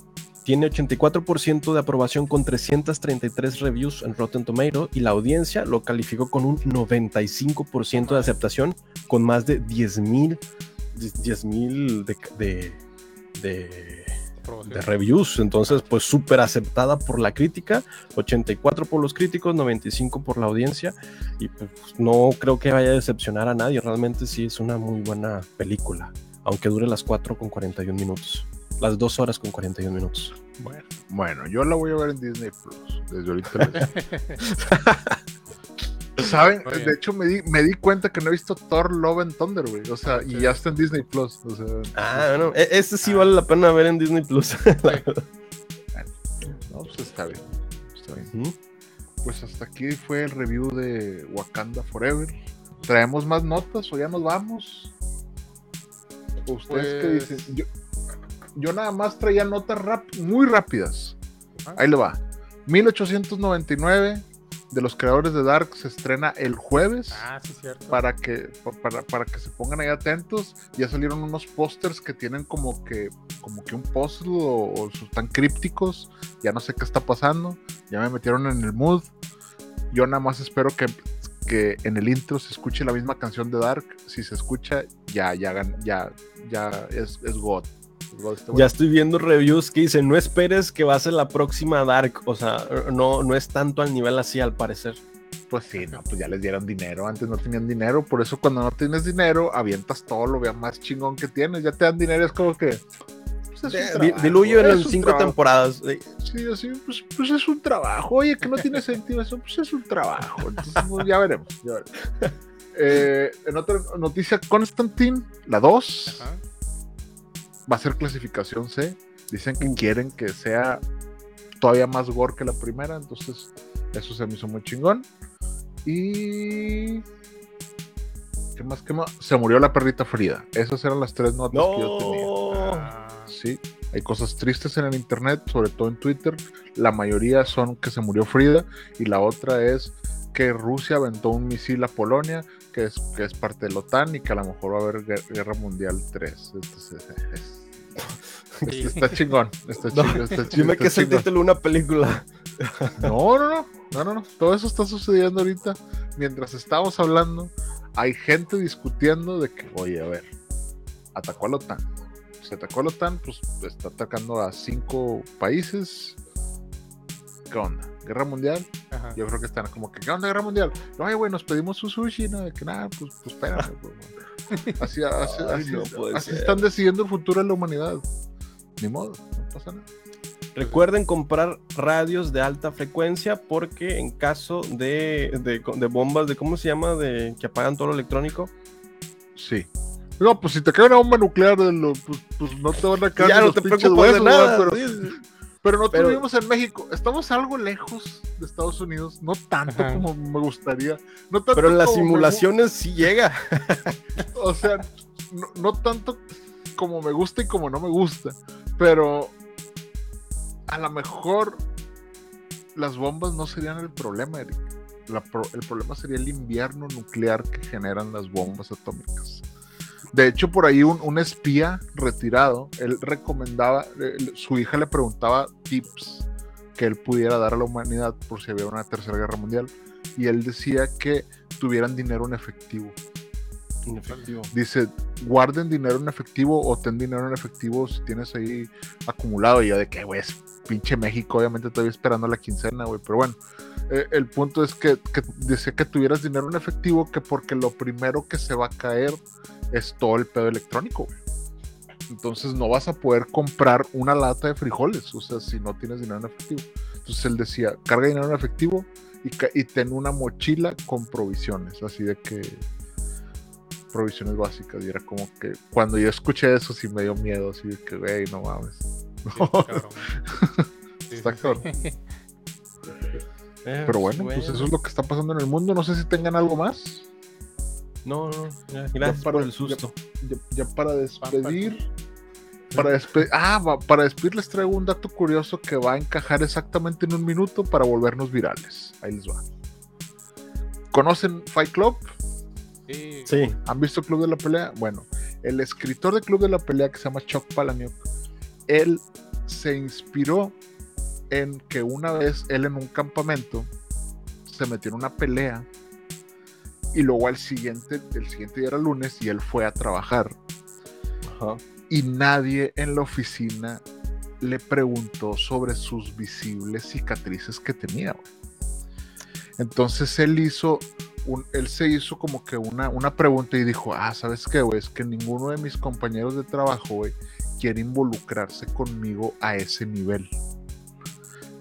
tiene 84% de aprobación con 333 reviews en Rotten Tomato y la audiencia lo calificó con un 95% de aceptación con más de 10.000 10.000 de, de, de, de reviews. Entonces, pues súper aceptada por la crítica, 84 por los críticos, 95 por la audiencia. Y pues no creo que vaya a decepcionar a nadie. Realmente sí es una muy buena película, aunque dure las 4 con 41 minutos. Las 2 horas con 41 minutos. bueno, bueno, yo la voy a ver en Disney Plus. Desde ahorita. les- (laughs) ¿Saben? Muy bien. De hecho, me di, me di cuenta que no he visto Thor Love and Thunder, güey. O sea, y ya está en Disney Plus. O sea, Ah, bueno, e- ese sí vale la pena ver en Disney Plus. (laughs) no, pues está bien. Está bien. Pues hasta aquí fue el review de Wakanda Forever. ¿Traemos más notas o ya nos vamos? ¿Ustedes qué Pues- dicen? Yo, yo nada más traía notas rap- muy rápidas. Ahí le va. 1899 de los creadores de Dark se estrena el jueves. Ah, sí, cierto. Para que, para, para que se pongan ahí atentos, ya salieron unos pósters que tienen como que, como que un puzzle o, o tan crípticos. Ya no sé qué está pasando. Ya me metieron en el mood. Yo nada más espero que, que en el intro se escuche la misma canción de Dark. Si se escucha, ya, ya, ya, ya es, es God. Ya estoy viendo reviews que dicen, no esperes que va a ser la próxima Dark. O sea, no, no es tanto al nivel así al parecer. Pues sí, no, pues ya les dieron dinero. Antes no tenían dinero. Por eso cuando no tienes dinero, avientas todo lo vea más chingón que tienes. Ya te dan dinero, es como que. pues, es trabajo, Diluyo en las cinco trabajo. temporadas. Eh, Sí, así, pues, pues es un trabajo. Oye, que no tiene sentido eso, pues es un trabajo. Entonces, pues, ya veremos. Ya veremos. (laughs) Eh, en otra noticia, Constantine, la 2, Ajá. Va a ser clasificación C. Dicen que quieren que sea todavía más gore que la primera, entonces eso se me hizo muy chingón. Y. ¿Qué más? ¿Qué más? Se murió la perrita Frida. Esas eran las tres notas que yo tenía. Ah, Sí, hay cosas tristes en el internet, sobre todo en Twitter. La mayoría son que se murió Frida y la otra es que Rusia aventó un misil a Polonia, que es, que es parte de la OTAN y que a lo mejor va a haber guer- Guerra Mundial 3. Esto es- es- (laughs) sí. está chingón, está No, chingón, está chi- Dime que es el chingón. título de una película. No, no, no, no, no, no. Todo eso está sucediendo ahorita. Mientras estamos hablando, hay gente discutiendo de que, oye, a ver, atacó a la OTAN. Se atacó a la OTAN, pues está atacando a cinco países. ¿Qué onda? ¿Guerra mundial? Ajá. Yo creo que están como que, ¿qué onda, guerra mundial? Oye, güey, nos pedimos un sushi, ¿no? De que nada, pues, pues espérame. pues. Así (laughs) así, Ay, así- no así están decidiendo el futuro de la humanidad. Ni modo, no pasa nada. Recuerden comprar radios de alta frecuencia porque en caso de, de, de bombas, de cómo se llama, de que apagan todo lo electrónico, Sí. No, pues si te cae una bomba nuclear, de lo- pues, pues no te van a caer ya no los te preocupas de huesos, nada. ¿verdad? Pero, sí, sí. Pero nosotros Pero- vivimos en México. Estamos algo lejos de Estados Unidos, no tanto Ajá. como me gustaría. No tanto Pero en las me simulaciones sí llega. O sea, no, no tanto como me gusta y como no me gusta. Pero a lo mejor las bombas no serían el problema, Eric. La pro- el problema sería el invierno nuclear que generan las bombas atómicas. De hecho, por ahí un, un espía retirado, él recomendaba, eh, su hija le preguntaba tips que él pudiera dar a la humanidad por si había una tercera guerra mundial. Y él decía que tuvieran dinero en efectivo. En efectivo. Dice, guarden dinero en efectivo o ten dinero en efectivo si tienes ahí acumulado. Y yo de que, güey, es pinche México, obviamente todavía esperando la quincena, güey. Pero bueno, eh, el punto es que, que decía que tuvieras dinero en efectivo, que porque lo primero que se va a caer es todo el pedo electrónico, güey. Entonces no vas a poder comprar una lata de frijoles, o sea, si no tienes dinero en efectivo. Entonces él decía, carga dinero en efectivo y, ten una mochila con provisiones, así de que provisiones básicas. Y era como que cuando yo escuché eso sí me dio miedo, así de que, güey, no mames. Sí, No. cabrón. Sí, (laughs) Está sí, (laughs) Pero bueno, pues eso es lo que está pasando en el mundo. No sé si tengan algo más. No, no, ya, gracias para- por el susto. Ya, ya para despedir. Para despedir. Ah, para despedir les traigo un dato curioso que va a encajar exactamente en un minuto para volvernos virales. Ahí les va. ¿Conocen Fight Club? Sí. Sí, ¿Han visto Club de la Pelea? Bueno, el escritor de Club de la Pelea que se llama Chuck Palahniuk, él se inspiró en que una vez él en un campamento se metió en una pelea y luego al siguiente, el siguiente día era lunes y él fue a trabajar ajá. y nadie en la oficina le preguntó sobre sus visibles cicatrices que tenía. güey. Entonces él hizo, un- él se hizo como que una, una pregunta y dijo, ah, ¿sabes qué, güey? Es que ninguno de mis compañeros de trabajo, güey, quiere involucrarse conmigo a ese nivel.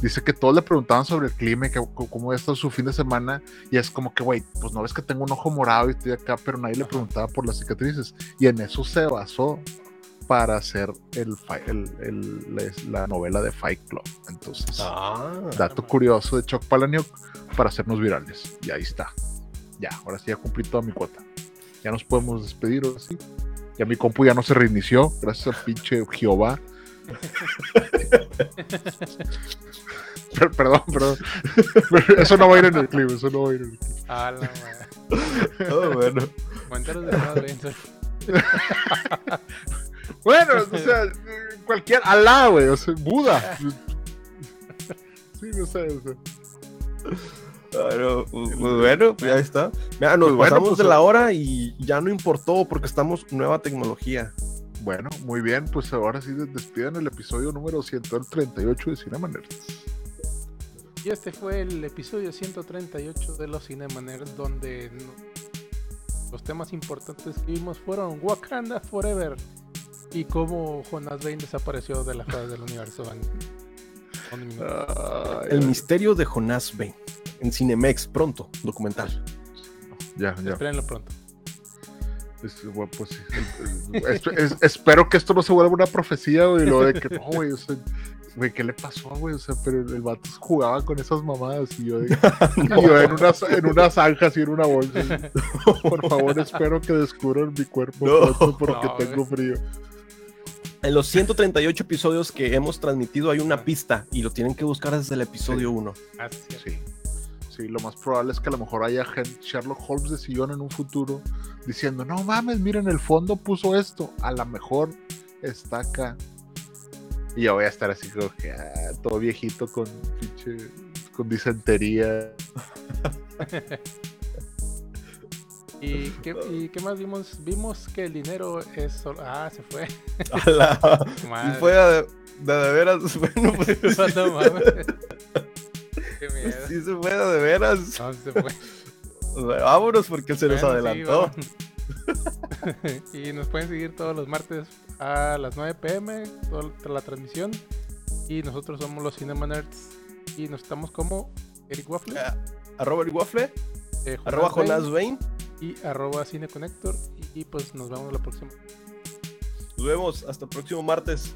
Dice que todos le preguntaban sobre el clima y que, cómo había estado su fin de semana. Y es como que, güey, pues no ves que tengo un ojo morado y estoy acá, pero nadie le preguntaba por las cicatrices. Y en eso se basó para hacer el, el- el- la, la novela de Fight Club. Entonces, Ah, dato curioso de Chuck Palahniuk para hacernos virales. Y ahí está. Ya, ahora sí ya cumplí toda mi cuota. Ya nos podemos despedir, ahora sí. Ya mi compu ya no se reinició, gracias a pinche Jehová. (laughs) Per- perdón, perdón. Eso no va a ir en el clip, eso no va a ir en el clip. A la madre. oh, bueno. De. (laughs) Bueno, o sea, cualquier Alá, güey, o sea, Buda. Sí, no sé, o sea. Bueno, pues, bueno, pues ya está. Mira, nos Pues bueno, pasamos pues, de la hora y ya no importó porque estamos nueva tecnología. Bueno, muy bien, pues ahora sí des- despidan el episodio número 138 de Cinema Nerds. Y este fue el episodio 138 de los Cinema Nerds, donde no- los temas importantes que vimos fueron Wakanda Forever y cómo Jonas Bane desapareció de la faz del universo. El misterio de Jonás B. En Cinemex, pronto, documental. Ya, ya. Espérenlo pronto. Es- bueno, pues sí. Es- es- espero que esto no se vuelva una profecía, güey. Lo de que no, güey. O sea, güey, ¿qué le pasó, güey? O sea, pero el vato jugaba con esas mamadas y yo, de- y yo en unas, en unas zanjas y en una bolsa. y, Por favor, espero que descubran mi cuerpo No. pronto porque No, tengo frío. En los 138 episodios que hemos transmitido hay una pista y lo tienen que buscar desde el episodio 1. Así es. Sí. Sí, lo más probable es que a lo mejor haya gen- Sherlock Holmes de sillón en un futuro diciendo, no mames, miren, el fondo puso esto. A lo mejor está acá. Y yo voy a estar así como que ah, todo viejito con pinche con disentería. (laughs) ¿Y qué, ¿Y qué más vimos? Vimos que el dinero es solo... Ah, se fue. y (laughs) Madre. fue de, de, de veras. (laughs) Bueno, pues, no mames. Qué miedo. sí se fue de, veras. No, se. (laughs) Vámonos porque se nos Bueno, sí, adelantó. (laughs) y nos pueden seguir todos los martes a las 9 pm, toda la transmisión. Y nosotros somos los Cinema Nerds. Y nos estamos como Eric Waffle, Ah, arroba el waffle, eh, arroba Jonas Bain. y arroba Cine Connector. Y, pues nos vemos la próxima. Nos vemos hasta el próximo martes.